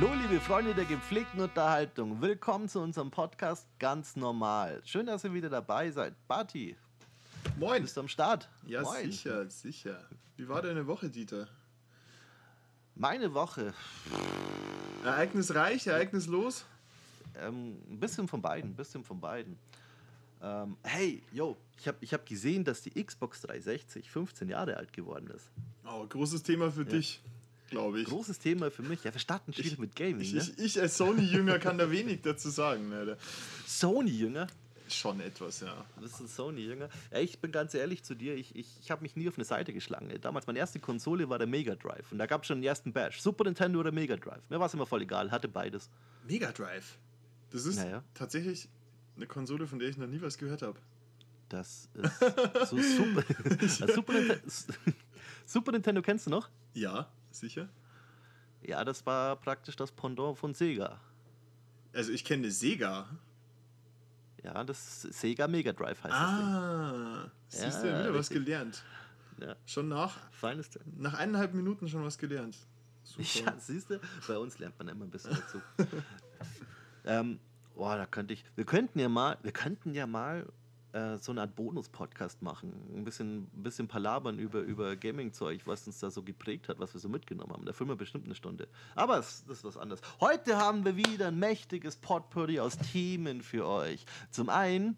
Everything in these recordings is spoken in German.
Hallo, liebe Freunde der gepflegten Unterhaltung. Willkommen zu unserem Podcast Ganz Normal. Schön, dass ihr wieder dabei seid. Barty, Moin. bist du am Start? Ja, Moin. sicher, sicher. Wie war deine Woche, Dieter? Meine Woche, Ereignisreich, ereignislos? ähm, ein bisschen von beiden, ein bisschen von beiden. Ähm, hey, yo, ich habe ich hab gesehen, dass die Xbox 360 15 Jahre alt geworden ist. Oh, großes Thema für dich, glaube ich. Großes Thema für mich. Ja, wir starten schwierig mit Gaming, Ich, ne? ich, ich als Sony-Jünger kann da wenig dazu sagen. Alter. Sony-Jünger. Schon etwas, ja. Du bist ein Sony-Jünger. Ja, ich bin ganz ehrlich zu dir, ich, ich, ich habe mich nie auf eine Seite geschlagen. Damals, meine erste Konsole war der Mega Drive. Und da gab es schon den ersten Bash. Super Nintendo oder Mega Drive. Mir war es immer voll egal, hatte beides. Mega Drive. Das ist Naja. tatsächlich eine Konsole, von der ich noch nie was gehört habe. Das ist so super. Super, Nintendo, super Nintendo kennst du noch? Ja, sicher. Ja, das war praktisch das Pendant von Sega. Also ich kenne Sega. Ja, das Sega Mega Drive heißt Ah, siehst du, Ja, wieder was richtig. gelernt. das. Ja, Schon nach, feines nach eineinhalb Minuten schon was gelernt. Super. Ja, siehst du, bei uns lernt man immer ein bisschen dazu. ähm, boah, da könnte ich. Wir könnten ja mal, wir könnten ja mal äh, so eine Art Bonus-Podcast machen. Ein bisschen, ein bisschen palabern über, über Gaming-Zeug, was uns da so geprägt hat, was wir so mitgenommen haben. Da füllen wir bestimmt eine Stunde. Aber es, das ist was anderes. Heute haben wir wieder ein mächtiges Potpourri aus Themen für euch. Zum einen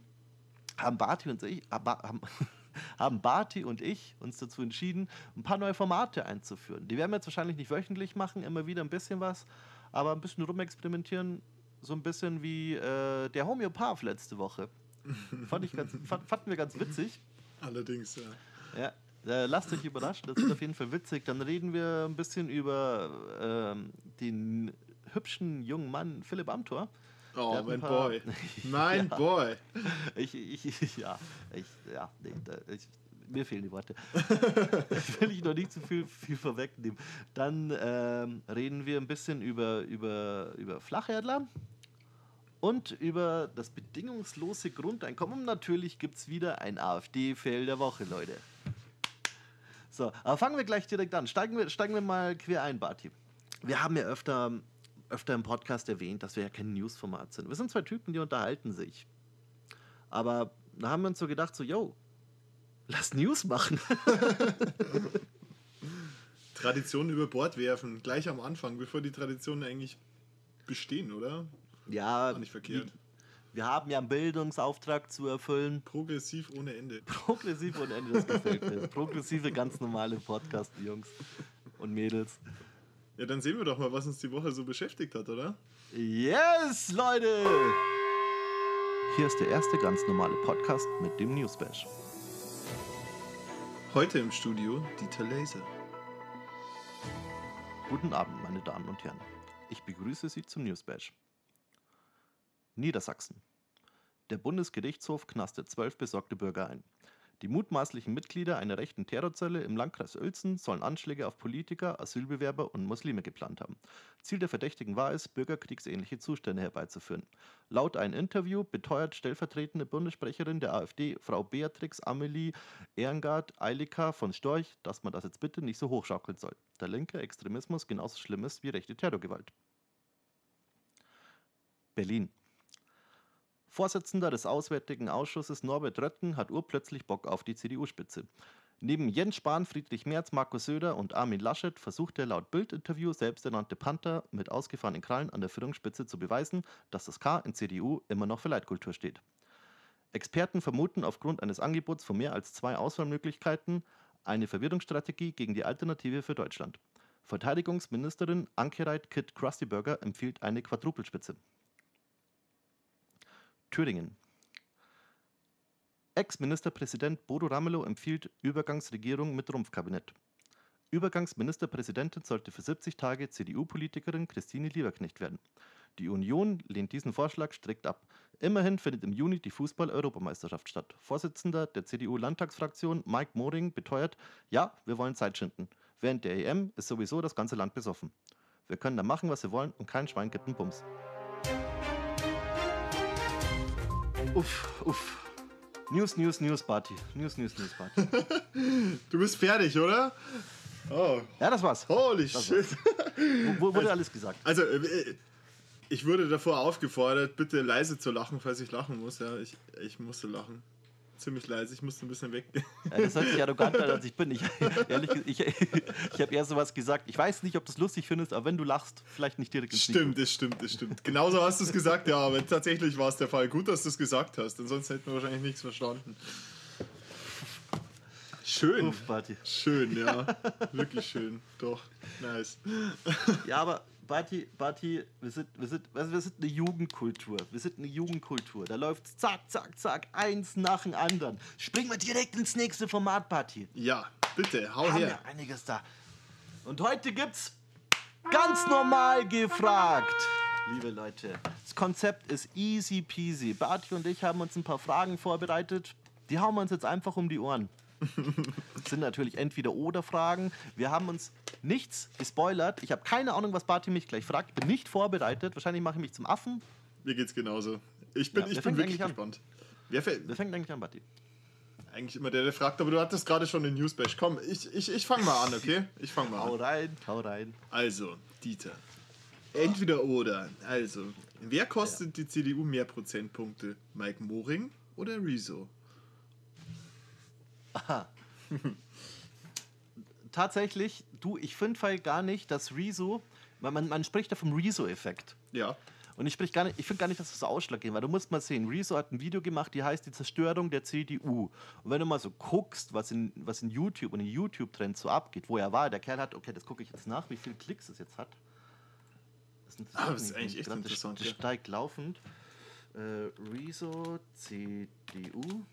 haben Barty und ich, haben, haben Barty und ich uns dazu entschieden, ein paar neue Formate einzuführen. Die werden wir jetzt wahrscheinlich nicht wöchentlich machen, immer wieder ein bisschen was, aber ein bisschen rumexperimentieren, so ein bisschen wie äh, der Homöopath letzte Woche. Fand ich ganz, fand, fanden wir ganz witzig. Allerdings, ja. Ja, äh, lasst euch überraschen, das wird auf jeden Fall witzig. Dann reden wir ein bisschen über ähm, den hübschen jungen Mann Philipp Amthor. Oh, mein paar- Boy. Mein Ja. Boy. Ich, ich, ich, ja, ich, ja, nee, da, ich, mir fehlen die Worte. ich will ich noch nicht zu viel, viel vorwegnehmen. Dann ähm, reden wir ein bisschen über, über, über Flacherdler und über das bedingungslose Grundeinkommen. Und natürlich gibt es wieder ein AfD-Fail der Woche, Leute. So, aber fangen wir gleich direkt an. Steigen wir, steigen wir mal quer ein, Barty. Wir haben ja öfter, öfter im Podcast erwähnt, dass wir ja kein Newsformat sind. Wir sind zwei Typen, die unterhalten sich. Aber da haben wir uns so gedacht, so, yo, lass News machen. Traditionen über Bord werfen, gleich am Anfang, bevor die Traditionen eigentlich bestehen, oder? Ja, War nicht verkehrt. wir haben ja einen Bildungsauftrag zu erfüllen. Progressiv ohne Ende. Progressiv und Ende, das gefällt mir. Progressive, ganz normale Podcast, Jungs und Mädels. Ja, dann sehen wir doch mal, was uns die Woche so beschäftigt hat, oder? Yes, Leute! Hier ist der erste ganz normale Podcast mit dem Newsbash. Heute im Studio Dieter Laser. Guten Abend, meine Damen und Herren. Ich begrüße Sie zum Newsbash. Niedersachsen. Der Bundesgerichtshof knastet zwölf besorgte Bürger ein. Die mutmaßlichen Mitglieder einer rechten Terrorzelle im Landkreis Uelzen sollen Anschläge auf Politiker, Asylbewerber und Muslime geplant haben. Ziel der Verdächtigen war es, bürgerkriegsähnliche Zustände herbeizuführen. Laut einem Interview beteuert stellvertretende Bundessprecherin der AfD, Frau Beatrix Amelie Ehrengard Eilika von Storch, dass man das jetzt bitte nicht so hochschaukeln soll. Der linke Extremismus genauso schlimm ist wie rechte Terrorgewalt. Berlin. Vorsitzender des Auswärtigen Ausschusses Norbert Röttgen hat urplötzlich Bock auf die CDU-Spitze. Neben Jens Spahn, Friedrich Merz, Markus Söder und Armin Laschet versucht der laut Bild-Interview selbsternannte Panther mit ausgefahrenen Krallen an der Führungsspitze zu beweisen, dass das K in CDU immer noch für Leitkultur steht. Experten vermuten aufgrund eines Angebots von mehr als zwei Auswahlmöglichkeiten eine Verwirrungsstrategie gegen die Alternative für Deutschland. Verteidigungsministerin Anke Reit Kit Krustyburger empfiehlt eine Quadrupelspitze. Thüringen. Ex-Ministerpräsident Bodo Ramelow empfiehlt Übergangsregierung mit Rumpfkabinett. Übergangsministerpräsidentin sollte für 70 Tage CDU-Politikerin Christine Lieberknecht werden. Die Union lehnt diesen Vorschlag strikt ab. Immerhin findet im Juni die Fußball-Europameisterschaft statt. Vorsitzender der CDU-Landtagsfraktion Mike Moring beteuert, ja, wir wollen Zeit schinden. Während der EM ist sowieso das ganze Land besoffen. Wir können da machen, was wir wollen und kein Schwein gibt einen Bums. Uff, uff. News, News, News Party. News, News, News Party. Du bist fertig, oder? Oh, Ja, das war's. holy Das shit. Wo, wurde alles gesagt. Also, äh, ich wurde davor aufgefordert, bitte leise zu lachen, falls ich lachen muss. Ja, ich, ich musste lachen. Ziemlich leise, ich musste ein bisschen weggehen. Ja, das hört sich arrogant an, als ich bin. Ich, ehrlich, ich, ich habe eher sowas gesagt. Ich weiß nicht, ob du es lustig findest, aber wenn du lachst, vielleicht nicht direkt ins Stimmt, das stimmt, das stimmt. Genauso hast du es gesagt, ja, aber tatsächlich war es der Fall. Gut, dass du es gesagt hast, sonst hätten wir wahrscheinlich nichts verstanden. Schön. Schön, ja. Wirklich schön. Doch. Nice. Ja, aber Barty, Barty, wir sind, wir, sind, also wir sind eine Jugendkultur. Wir sind eine Jugendkultur. Da läuft zack, zack, zack, eins nach dem anderen. Springen wir direkt ins nächste Format, Barty. Ja, bitte, hau haben her. ja einiges da. Und heute gibt's ganz normal gefragt. Liebe Leute, das Konzept ist easy peasy. Barty und ich haben uns ein paar Fragen vorbereitet. Die hauen wir uns jetzt einfach um die Ohren. Das sind natürlich entweder oder Fragen. Wir haben uns nichts gespoilert. Ich habe keine Ahnung, was Barty mich gleich fragt. Ich bin nicht vorbereitet. Wahrscheinlich mache ich mich zum Affen. Mir geht's genauso. Ich bin, Ja, ich bin wirklich gespannt. Wer? Wer fängt eigentlich an, Barty? Eigentlich immer der, der fragt, aber du hattest gerade schon den Newsbash. Komm, ich, ich, ich fang mal an, okay? Ich fang mal Hau an. rein, hau rein. Also, Dieter. Entweder oder. Also, wer kostet die CDU mehr Prozentpunkte? Mike Moring oder Rezo? Tatsächlich, du, ich finde halt gar nicht, dass Rezo, man, man, spricht ja vom Rezo-Effekt. Ja. Und ich sprich gar nicht, ich finde gar nicht, dass das so ausschlaggebend war. Du musst mal sehen, Rezo hat ein Video gemacht, die heißt die Zerstörung der CDU. Und wenn du mal so guckst, was in, was in YouTube und in YouTube-Trends so abgeht, wo er war, der Kerl hat, okay, das gucke ich jetzt nach, wie viele Klicks es jetzt hat. Das, interessiert Ah, das ist eigentlich echt gerade, das- interessant, Das ja. steigt laufend. Äh, Rezo, CDU.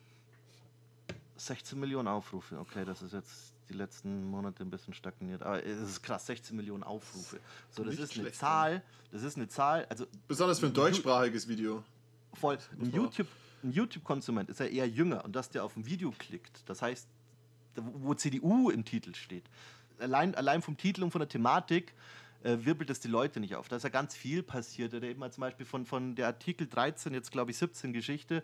16 Millionen Aufrufe. Okay, das ist jetzt die letzten Monate ein bisschen stagniert. Aber es ist krass, 16 Millionen Aufrufe. So, das Nicht ist eine schlecht, Zahl. Das ist eine Zahl. Also Besonders für ein deutschsprachiges Video. voll. Ein auch. YouTube, YouTube-Konsument ist ja eher jünger und dass der auf ein Video klickt, das heißt, wo CDU im Titel steht. Allein, allein vom Titel und von der Thematik äh, wirbelt es die Leute nicht auf. Da ist ja ganz viel passiert. Oder eben mal zum Beispiel von, von der Artikel 13, jetzt glaube ich 17 Geschichte.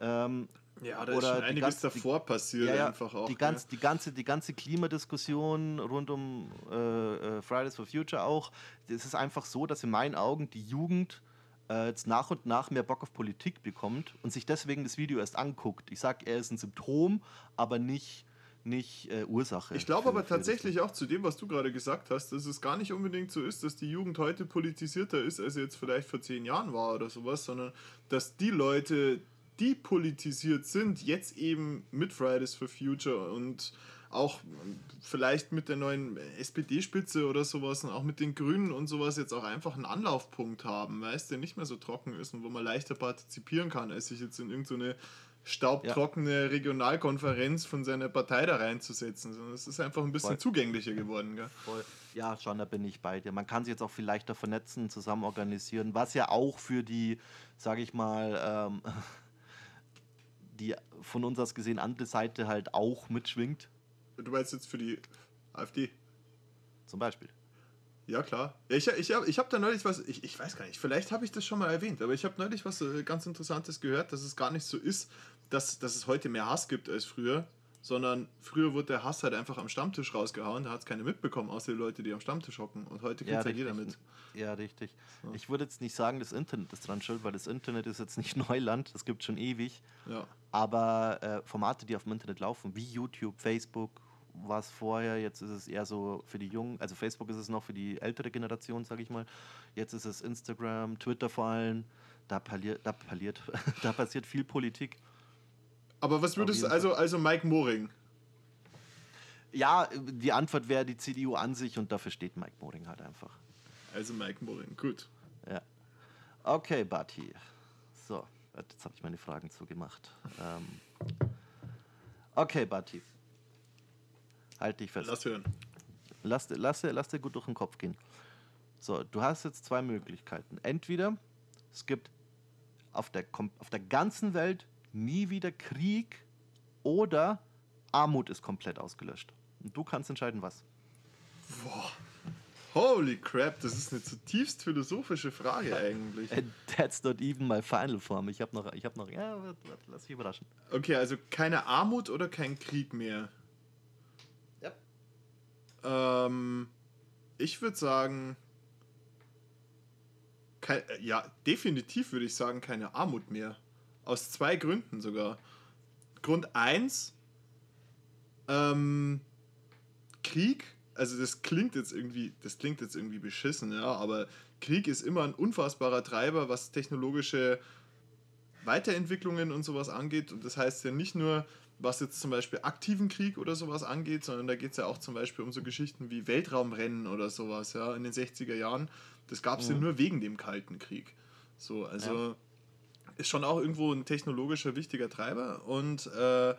Ähm, Ja, da Oder ist schon die einiges ganz- die- davor passiert ja, ja, einfach auch. die, gell? ganz, die, ganze, die ganze Klimadiskussion rund um äh, äh, Fridays for Future auch, es ist einfach so, dass in meinen Augen die Jugend äh, jetzt nach und nach mehr Bock auf Politik bekommt und sich deswegen das Video erst anguckt. Ich sage, er ist ein Symptom, aber nicht, nicht äh, Ursache. Ich glaube aber tatsächlich auch zu dem, was du gerade gesagt hast, dass es gar nicht unbedingt so ist, dass die Jugend heute politisierter ist, als sie jetzt vielleicht vor zehn Jahren war oder sowas, sondern dass die Leute, die politisiert sind, jetzt eben mit Fridays for Future und auch vielleicht mit der neuen SPD-Spitze oder sowas und auch mit den Grünen und sowas jetzt auch einfach einen Anlaufpunkt haben, weißt der nicht mehr so trocken ist und wo man leichter partizipieren kann, als sich jetzt in irgendeine staubtrockene Regionalkonferenz von seiner Partei da reinzusetzen, sondern es ist einfach ein bisschen Voll. zugänglicher geworden. Gell? Voll. Ja, schon, da bin ich bei dir. Man kann sich jetzt auch viel leichter vernetzen, zusammen organisieren, was ja auch für die, sage ich mal, ähm, die von uns aus gesehen andere Seite halt auch mitschwingt, Du meinst jetzt für die AfD? zum Beispiel. Ja, klar. Ja, ich ich habe ich hab da neulich was, ich, ich weiß gar nicht, vielleicht habe ich das schon mal erwähnt, aber ich habe neulich was äh, ganz Interessantes gehört, dass es gar nicht so ist, dass, dass es heute mehr Hass gibt als früher, sondern früher wurde der Hass halt einfach am Stammtisch rausgehauen, da hat es keine mitbekommen, außer die Leute, die am Stammtisch hocken. Und heute kriegt Ja, halt jeder mit. Ja, richtig. Ich würde jetzt nicht sagen, das Internet ist dran schuld, weil das Internet ist jetzt nicht Neuland, das gibt schon ewig. Ja. Aber äh, Formate, die auf dem Internet laufen, wie YouTube, Facebook, war es vorher, jetzt ist es eher so für die Jungen, also Facebook ist es noch für die ältere Generation, sage ich mal. Jetzt ist es Instagram, Twitter vor allem. Da, parliert, da, parliert, da passiert viel Politik. Aber was würdest du, also, also Mike Moring, Ja, die Antwort wäre die CDU an sich und dafür steht Mike Moring halt einfach. also Mike Moring, gut. Ja. Okay, Bati. So, jetzt habe ich meine Fragen zugemacht. Ähm. Okay, Bati. Halt dich fest. Lass hören. Lass, dir- lass, dir- lass dir gut durch den Kopf gehen. So, du hast jetzt zwei Möglichkeiten. Entweder es gibt auf der, auf der ganzen Welt nie wieder Krieg oder Armut ist komplett ausgelöscht. Und du kannst entscheiden, was. Holy crap, das ist eine zutiefst philosophische Frage eigentlich. And that's not even my final form. Ich habe noch, ich habe noch, ja, lass dich überraschen. Okay, also keine Armut oder kein Krieg mehr? Ja. Ähm, ich würde sagen, kein, äh, ja, definitiv würde ich sagen, keine Armut mehr. Aus zwei Gründen sogar. Grund 1, ähm, Krieg, also das klingt jetzt irgendwie, das klingt jetzt irgendwie beschissen, ja, aber Krieg ist immer ein unfassbarer Treiber, was technologische Weiterentwicklungen und sowas angeht. Und das heißt ja nicht nur, was jetzt zum Beispiel aktiven Krieg oder sowas angeht, sondern da geht es ja auch zum Beispiel um so Geschichten wie Weltraumrennen oder sowas, ja, in den 60er Jahren. Das gab es mhm. ja nur wegen dem Kalten Krieg. So, also ja. Ist schon auch irgendwo ein technologischer wichtiger Treiber. Und, äh,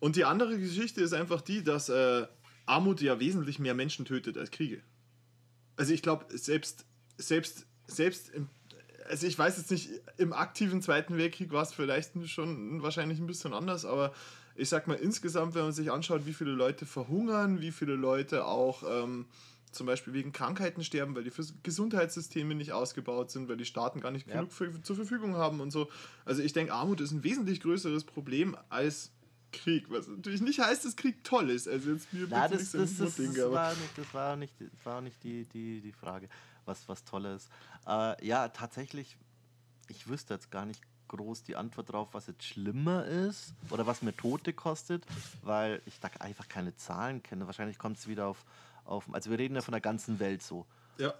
und die andere Geschichte ist einfach die, dass äh, Armut ja wesentlich mehr Menschen tötet als Kriege. Also ich glaube, selbst, selbst, selbst im also ich weiß jetzt nicht, im aktiven Zweiten Weltkrieg war es vielleicht schon wahrscheinlich ein bisschen anders, aber ich sag mal insgesamt, wenn man sich anschaut, wie viele Leute verhungern, wie viele Leute auch ähm, zum Beispiel wegen Krankheiten sterben, weil die Gesundheitssysteme nicht ausgebaut sind, weil die Staaten gar nicht ja. genug für, zur Verfügung haben und so. Also ich denke, Armut ist ein wesentlich größeres Problem als Krieg, was natürlich nicht heißt, dass Krieg toll ist. Also jetzt mir Na, das, das, das, das, war nicht, das war nicht, das war nicht die, die, die Frage was, was Tolles. Äh, ja, tatsächlich, ich wüsste jetzt gar nicht groß die Antwort drauf, was jetzt schlimmer ist oder was mir Tote kostet, weil ich da einfach keine Zahlen kenne. Wahrscheinlich kommt es wieder auf, auf, also wir reden ja von der ganzen Welt so. Ja.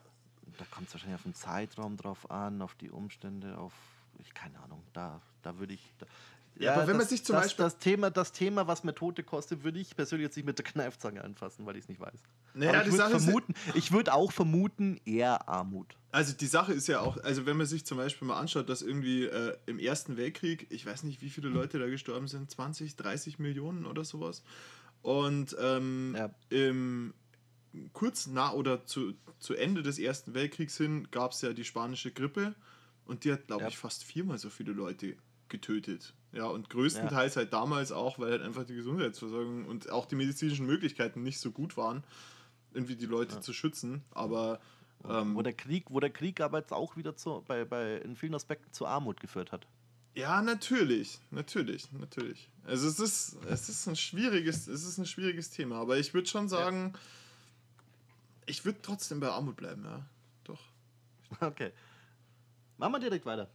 Da kommt es wahrscheinlich auf den Zeitraum drauf an, auf die Umstände, auf, ich keine Ahnung, da, da würde ich, da, ja, aber wenn das, man sich zum das, Beispiel. Das Thema, das Thema, was mir Tote kostet, würde ich persönlich jetzt nicht mit der Kneifzange anfassen, weil ich es nicht weiß. Naja, ich würde vermuten, ich würde auch vermuten, eher Armut. Also die Sache ist ja auch, also wenn man sich zum Beispiel mal anschaut, dass irgendwie äh, im Ersten Weltkrieg, ich weiß nicht, wie viele Leute da gestorben sind, 20, 30 Millionen oder sowas. Und ähm, ja. im, kurz nach oder zu, zu Ende des Ersten Weltkriegs hin gab es ja die spanische Grippe und die hat, glaube ja. ich, fast viermal so viele Leute getötet. Ja, und größtenteils ja. halt damals auch, weil halt einfach die Gesundheitsversorgung und auch die medizinischen Möglichkeiten nicht so gut waren, irgendwie die Leute ja. zu schützen. Aber ähm, wo der Krieg, wo der Krieg aber jetzt auch wieder zu, bei, bei in vielen Aspekten zu Armut geführt hat. Ja, natürlich, natürlich, natürlich. Also es ist, es ist ein schwieriges, es ist ein schwieriges Thema, aber ich würde schon sagen, ja. Ich würde trotzdem bei Armut bleiben, ja. Doch. Okay. Machen wir direkt weiter.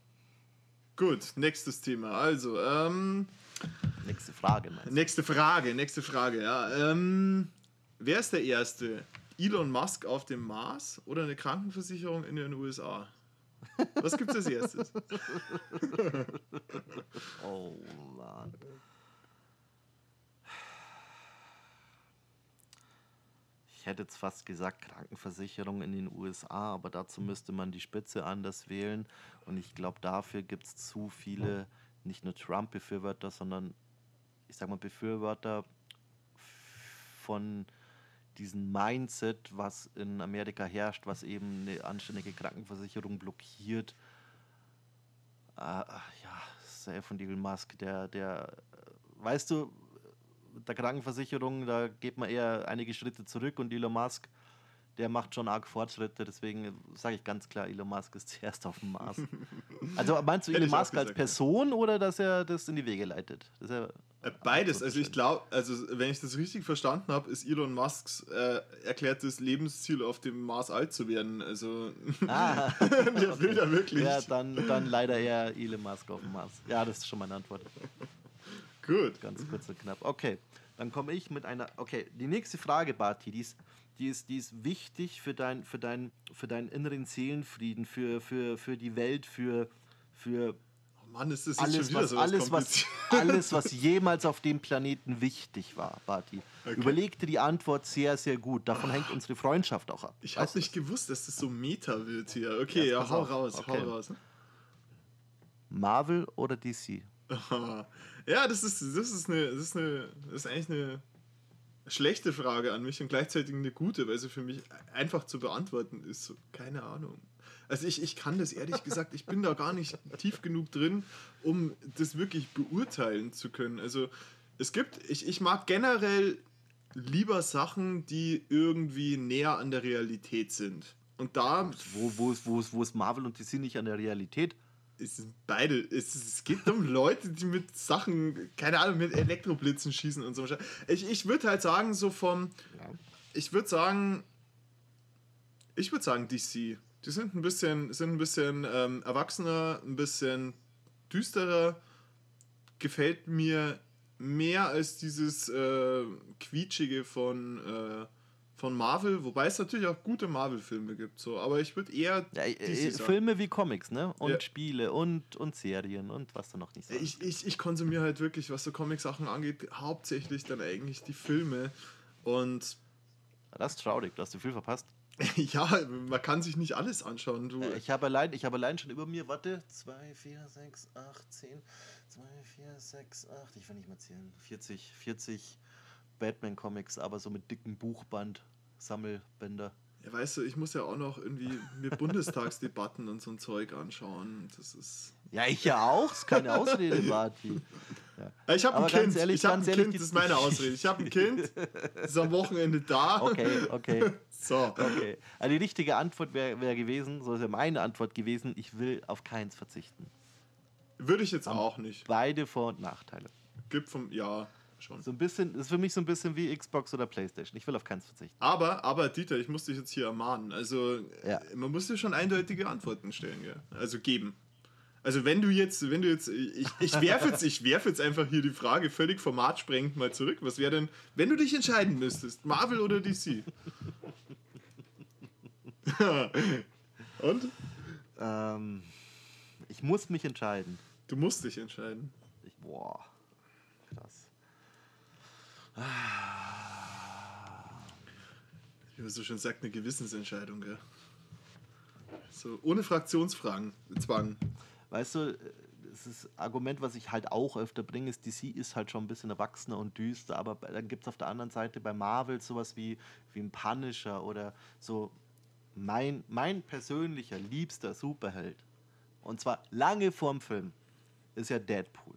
Gut, nächstes Thema. Also, ähm, Nächste Frage, meinst du? Nächste Frage, nächste Frage, ja. Ähm, wer ist der Erste? Elon Musk auf dem Mars oder eine Krankenversicherung in den USA? Was gibt es als erstes? oh Mann. Ich hätte jetzt fast gesagt Krankenversicherung in den USA, aber dazu müsste man die Spitze anders wählen. Und ich glaube, dafür gibt es zu viele, nicht nur Trump-Befürworter, sondern ich sag mal Befürworter von diesem Mindset, was in Amerika herrscht, was eben eine anständige Krankenversicherung blockiert. Äh, ja, sehr von Elon Musk, der, der, weißt du, der Krankenversicherung, da geht man eher einige Schritte zurück und Elon Musk, der macht schon arg Fortschritte, deswegen sage ich ganz klar, Elon Musk ist zuerst auf dem Mars. Also meinst du Elon Musk als Person oder dass er das in die Wege leitet? Äh, beides. Also ich glaube, also wenn ich das richtig verstanden habe, ist Elon Musks äh, erklärtes Lebensziel, auf dem Mars alt zu werden. Also ah, der okay. will da wirklich. Ja, dann, dann leider eher Elon Musk auf dem Mars. Ja, das ist schon meine Antwort. Gut. Ganz kurz und knapp. Okay, dann komme ich mit einer. Okay, die nächste Frage, Barty, die ist, die ist, die ist wichtig für, dein, für, dein, für deinen inneren Seelenfrieden, für, für, für die Welt, für, für oh Mann, ist das alles, jetzt schon wieder was, alles, was, alles, was jemals auf dem Planeten wichtig war, Barty. Okay. Überleg dir die Antwort sehr, sehr gut. Davon hängt unsere Freundschaft auch ab. Ich habe nicht gewusst, dass das so Meta wird hier. Okay, ja, ja hau auf. raus, okay. hau raus. Marvel oder DC? Ja, das ist, das ist eine, das ist eine, das ist eigentlich eine schlechte Frage an mich und gleichzeitig eine gute, weil sie für mich einfach zu beantworten ist. So, keine Ahnung. Also ich, ich kann das ehrlich gesagt, ich bin da gar nicht tief genug drin, um das wirklich beurteilen zu können. Also es gibt, ich, ich mag generell lieber Sachen, die irgendwie näher an der Realität sind. Und da. Wo, wo, wo, wo ist Marvel und DC nicht an der Realität? Es sind beide. Es, es geht um Leute, die mit Sachen, keine Ahnung, mit Elektroblitzen schießen und so. Ich, ich würde halt sagen, so vom. Ich würde sagen, ich würde sagen DC. Die sind ein bisschen, sind ein bisschen ähm, erwachsener, ein bisschen düsterer. Gefällt mir mehr als dieses äh, quietschige von, äh, von Marvel, wobei es natürlich auch gute Marvel-Filme gibt. So, aber ich würde eher Ja, äh, sagen. Filme wie Comics, ne? Und Ja. Spiele und, und Serien und was du noch nicht sagst. Ich, ich, ich konsumiere halt wirklich, was so Comic-Sachen angeht, hauptsächlich dann eigentlich die Filme. Und Das ist traurig, du hast du viel verpasst. ja, man kann sich nicht alles anschauen. Du, Äh, Ich habe allein, ich habe allein schon über mir, warte, 2, 4, 6, 8, 10, 2, 4, 6, 8, ich will nicht mehr zählen, 40, 40 Batman-Comics, aber so mit dicken Buchband, Sammelbänder. ja, weißt du, ich muss ja auch noch irgendwie mir Bundestagsdebatten und so ein Zeug anschauen. Das ist. Ja, ich ja auch, ist keine Ausrede, Martin. Ja, Ich habe ein Kind. ehrlich, ich habe ein ehrlich, Kind, das ist meine Ausrede. Ich habe ein Kind, das ist am Wochenende da. Okay, okay, So. okay. Also die richtige Antwort wäre wär gewesen, so ist ja meine Antwort gewesen, ich will auf keins verzichten. Würde ich jetzt auch nicht. Beide Vor- und Nachteile. Gibt vom. Ja, schon. So ein bisschen, das ist für mich so ein bisschen wie Xbox oder Playstation. Ich will auf keins verzichten. Aber, aber Dieter, ich muss dich jetzt hier ermahnen. Also, Ja. man muss dir schon eindeutige Antworten stellen, gell? Also geben. Also wenn du jetzt, wenn du jetzt, ich, ich werfe jetzt, ich werf jetzt einfach hier die Frage völlig formatsprengend mal zurück. Was wäre denn, wenn du dich entscheiden müsstest, Marvel oder DC? Und? Ähm, ich muss mich entscheiden. Du musst dich entscheiden. Ich, boah. Wie man so schön sagt, eine Gewissensentscheidung, gell? So, ohne Fraktionsfragen, Zwang. Weißt du, das Argument, was ich halt auch öfter bringe, ist, DC ist halt schon ein bisschen erwachsener und düster, aber dann gibt es auf der anderen Seite bei Marvel sowas wie, wie ein Punisher oder so mein, mein persönlicher liebster Superheld. Und zwar lange vorm Film, ist ja Deadpool.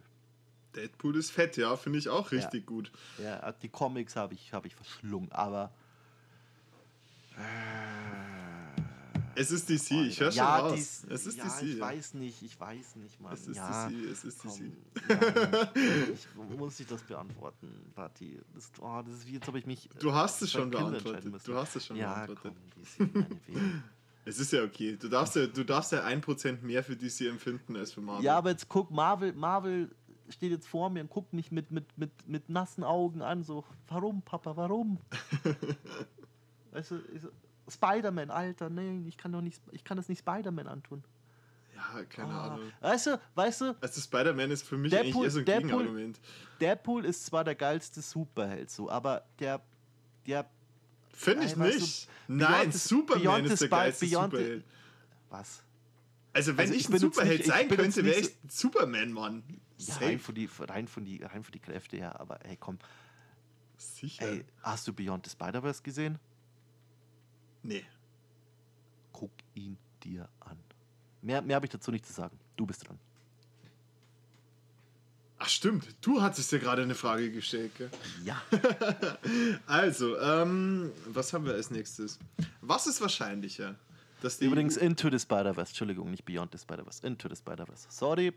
Deadpool ist fett, ja, finde ich auch richtig gut. Ja, die Comics habe ich, hab ich verschlungen, aber Es ist DC, ich höre schon ja, raus. dies- es ist ja, DC. ich ja. weiß nicht, ich weiß nicht, Mann. Es ist ja, DC, es ist DC. komm, ja, ich muss dich das beantworten, Patti. Das, oh, das ist wie, jetzt habe ich mich. Du hast es zwei schon beantwortet. Du hast es schon ja, beantwortet. Komm, DC. Es ist ja okay. Du darfst ja, du darfst ja 1% mehr für DC empfinden als für Marvel. ja, aber jetzt guck, Marvel, Marvel steht jetzt vor mir und guckt mich mit, mit, mit, mit nassen Augen an, so, warum, Papa, warum? weißt du, so, Spider-Man, Alter, nein, ich kann doch nicht, ich kann das nicht Spider-Man antun. Ja, keine Ah, Ahnung. weißt du, weißt du, Also Spider-Man ist für mich Deadpool- eigentlich eher so ein Deadpool- Gegenargument. Deadpool ist zwar der geilste Superheld, so, aber der, der, Finde ich nicht. Nein, Beyond the- Superman ist der geilste Beyond the- Superheld. was? Also wenn Also ich ich ein Superheld nicht- ich sein könnte, wäre ich ein Superman, Mann. Rein von die, rein von die, rein von die Kräfte her, aber ey, komm, Sicher. ey, hast du Beyond the Spider-Verse gesehen? Nee. Guck ihn dir an. Mehr, mehr habe ich dazu nicht zu sagen. Du bist dran. Ach stimmt, du hattest ja gerade eine Frage gestellt, gell? Ja. Also, ähm, was haben wir als nächstes? Was ist wahrscheinlicher? Dass die Übrigens Into the Spider-Verse, Entschuldigung, nicht Beyond the Spider-Verse, Into the Spider-Verse. Sorry,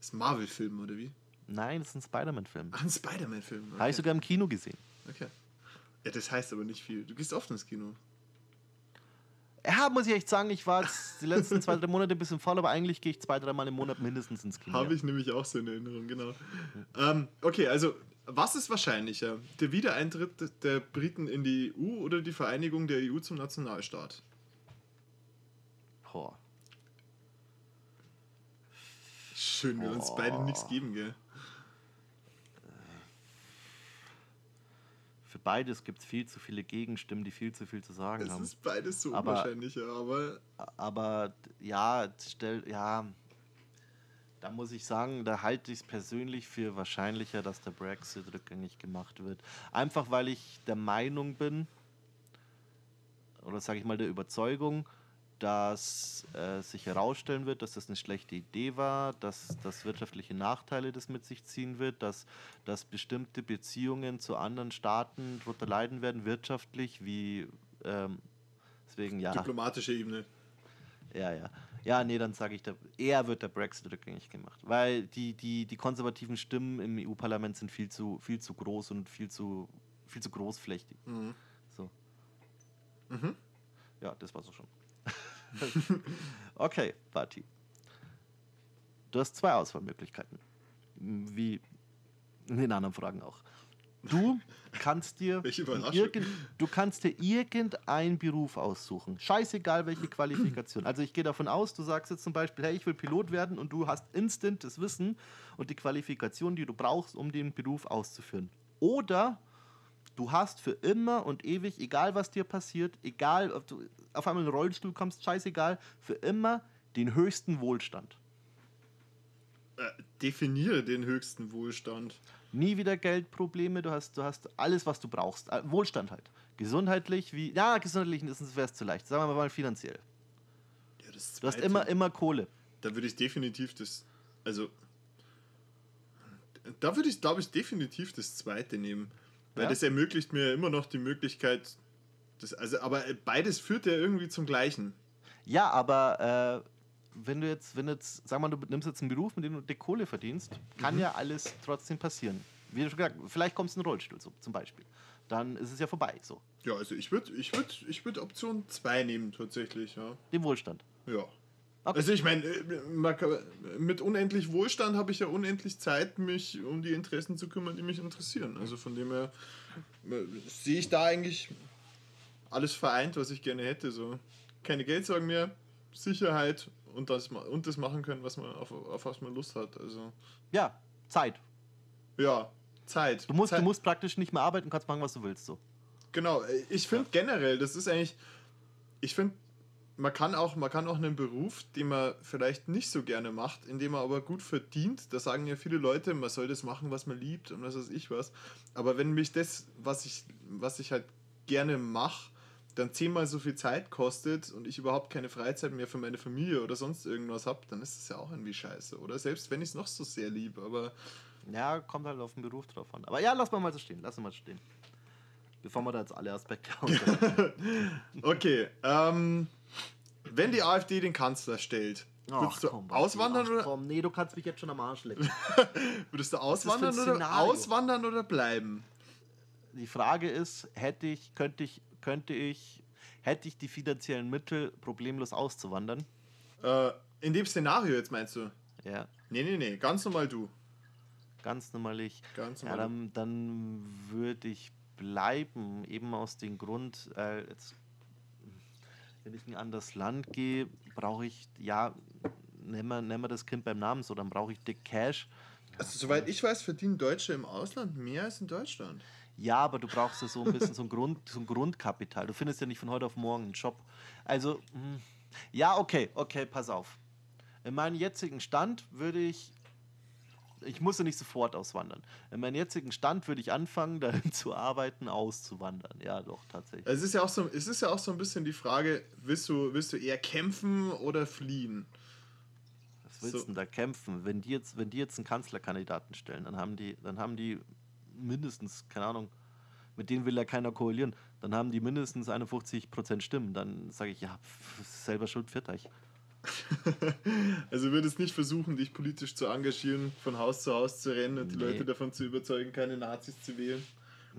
ist ein Marvel-Film oder wie? nein, das ist ein Spider-Man-Film. Ach, ein Spider-Man-Film. Habe ich sogar im Kino gesehen. Okay. Ja, das heißt aber nicht viel. Du gehst oft ins Kino. Ja, muss ich echt sagen, ich war jetzt die letzten zwei, drei Monate ein bisschen voll, aber eigentlich gehe ich zwei, dreimal im Monat mindestens ins Kino. Habe ich nämlich auch so in Erinnerung, genau. Ähm, okay, also, was ist wahrscheinlicher? Der Wiedereintritt der Briten in die EU oder die Vereinigung der EU zum Nationalstaat? Boah. Schön, wir uns Oh. beide nichts geben, gell? Für beides gibt es viel zu viele Gegenstimmen, die viel zu viel zu sagen Es haben. ist beides so Aber- unwahrscheinlicher, aber Aber ja, stell, ja, da muss ich sagen, da halte ich es persönlich für wahrscheinlicher, dass der Brexit rückgängig gemacht wird. Einfach weil ich der Meinung bin, oder sage ich mal der Überzeugung, dass äh, sich herausstellen wird, dass das eine schlechte Idee war, dass das wirtschaftliche Nachteile das mit sich ziehen wird, dass, dass bestimmte Beziehungen zu anderen Staaten darunter leiden werden, wirtschaftlich, wie ähm, deswegen ja. diplomatische Ebene. Ja, ja. Ja, nee, dann sage ich, der, eher wird der Brexit rückgängig gemacht. Weil die, die, die konservativen Stimmen im EU-Parlament sind viel zu, viel zu groß und viel zu, viel zu großflächig. Mhm. So. Ja, das war's auch schon. okay, Bati. Du hast zwei Auswahlmöglichkeiten. Wie in den anderen Fragen auch. Du kannst dir irgend, du kannst dir irgendeinen Beruf aussuchen. Scheißegal welche Qualifikation. Also ich gehe davon aus, du sagst jetzt zum Beispiel, hey, ich will Pilot werden und du hast instant das Wissen und die Qualifikation, die du brauchst, um den Beruf auszuführen. Oder du hast für immer und ewig, egal was dir passiert, egal ob du auf einmal in den Rollstuhl kommst, scheißegal, für immer den höchsten Wohlstand. Äh, definiere den höchsten Wohlstand. Nie wieder Geldprobleme, du hast, du hast alles, was du brauchst. Äh, Wohlstand halt. Gesundheitlich, wie. Ja, gesundheitlich wäre es zu leicht. Sagen wir mal finanziell. Ja, Du hast immer, immer Kohle. Da würde ich definitiv das. Also. Da würde ich, glaube ich, definitiv das zweite nehmen. Weil Ja? das ermöglicht mir immer noch die Möglichkeit. Das, also, aber beides führt ja irgendwie zum Gleichen. Ja, aber äh, wenn du jetzt, wenn du jetzt, sag mal, du nimmst jetzt einen Beruf, mit dem du die Kohle verdienst, kann Mhm. ja alles trotzdem passieren. Wie du schon gesagt vielleicht kommst du in den Rollstuhl so, zum Beispiel. Dann ist es ja vorbei, so. Ja, also ich würde ich würd, ich würd Option 2 nehmen, tatsächlich, ja. Den Wohlstand. Ja. Okay. Also ich meine, äh, mit unendlich Wohlstand habe ich ja unendlich Zeit, mich um die Interessen zu kümmern, die mich interessieren. Also von dem her äh, sehe ich da eigentlich alles vereint, was ich gerne hätte. So keine Geldsorgen mehr, Sicherheit und das, und das machen können, was man auf, auf was man Lust hat. Also Ja, Zeit. ja, Zeit. Du musst, Zeit. du musst praktisch nicht mehr arbeiten, kannst machen, was du willst, so. Genau, äh, ich finde generell, das ist eigentlich, ich finde, man kann auch, man kann auch einen Beruf, den man vielleicht nicht so gerne macht, indem man aber gut verdient. Da sagen ja viele Leute, man soll das machen, was man liebt und was weiß ich was. Aber wenn mich das, was ich, was ich halt gerne mache, dann zehnmal so viel Zeit kostet und ich überhaupt keine Freizeit mehr für meine Familie oder sonst irgendwas habe, dann ist es ja auch irgendwie scheiße. Oder selbst wenn ich es noch so sehr liebe. Aber Ja, kommt halt auf den Beruf drauf an. Aber ja, lass mal mal so stehen. Lass mal stehen. Bevor wir da jetzt alle Aspekte ausdrücken. okay, ähm, wenn die AfD den Kanzler stellt, würdest du auswandern ach, oder Komm, nee, du kannst mich jetzt schon am Arsch lecken. würdest du auswandern oder auswandern oder bleiben? Die Frage ist, hätte ich, könnte ich, könnte ich, hätte ich die finanziellen Mittel, problemlos auszuwandern? Äh, in dem Szenario jetzt meinst du? Ja, Nee, nee, nee, ganz normal du. ganz normal ich. Ganz Ja, normal. dann, dann würde ich bleiben, eben aus dem Grund, äh, jetzt, wenn ich in ein anderes Land gehe, brauche ich, ja, nennen wir, nennen wir das Kind beim Namen so, dann brauche ich dick Cash. also, soweit ich weiß, verdienen Deutsche im Ausland mehr als in Deutschland. Ja, aber du brauchst ja so ein bisschen so ein, Grund, so ein Grundkapital. Du findest ja nicht von heute auf morgen einen Job. Also, hm, ja, okay, okay, pass auf. In meinem jetzigen Stand würde ich, ich muss ja nicht sofort auswandern. In meinem jetzigen Stand würde ich anfangen, dahin zu arbeiten, auszuwandern. Ja, doch, tatsächlich. Es ist ja auch so, es ist ja auch so ein bisschen die Frage, willst du, willst du eher kämpfen oder fliehen? Was willst du so- denn da kämpfen? Wenn die, jetzt, wenn die jetzt einen Kanzlerkandidaten stellen, dann haben die, dann haben die mindestens, keine Ahnung, mit denen will ja keiner koalieren, dann haben die mindestens 51% Stimmen. Dann sage ich, ja, selber schuld, pfiat euch. Also würdest nicht versuchen, dich politisch zu engagieren, von Haus zu Haus zu rennen und die Nee. Leute davon zu überzeugen, keine Nazis zu wählen.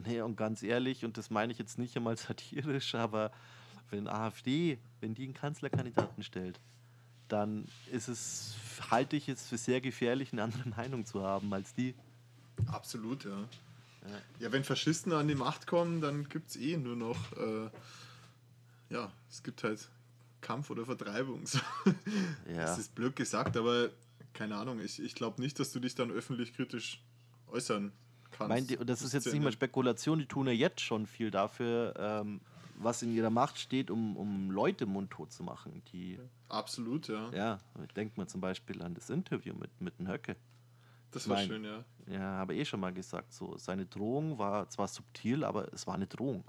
Nee, und ganz ehrlich, und das meine ich jetzt nicht einmal satirisch, aber wenn AfD, wenn die einen Kanzlerkandidaten stellt, dann ist es, halte ich es für sehr gefährlich, eine andere Meinung zu haben als die. Absolut, ja. Ja, wenn Faschisten an die Macht kommen, dann gibt es eh nur noch, äh, ja, es gibt halt Kampf oder Vertreibung. So. Ja. Das ist blöd gesagt, aber keine Ahnung, ich, ich glaube nicht, dass du dich dann öffentlich kritisch äußern kannst. Mein, die- und das ist jetzt nicht mal. Spekulation, die tun ja jetzt schon viel dafür, ähm, was in ihrer Macht steht, um, um Leute mundtot zu machen. Die, Absolut, ja. ja, ich denke mal zum Beispiel an das Interview mit, mit dem Höcke. Das war Nein. schön, ja. Ja, habe eh schon mal gesagt, so seine Drohung war zwar subtil, aber es war eine Drohung.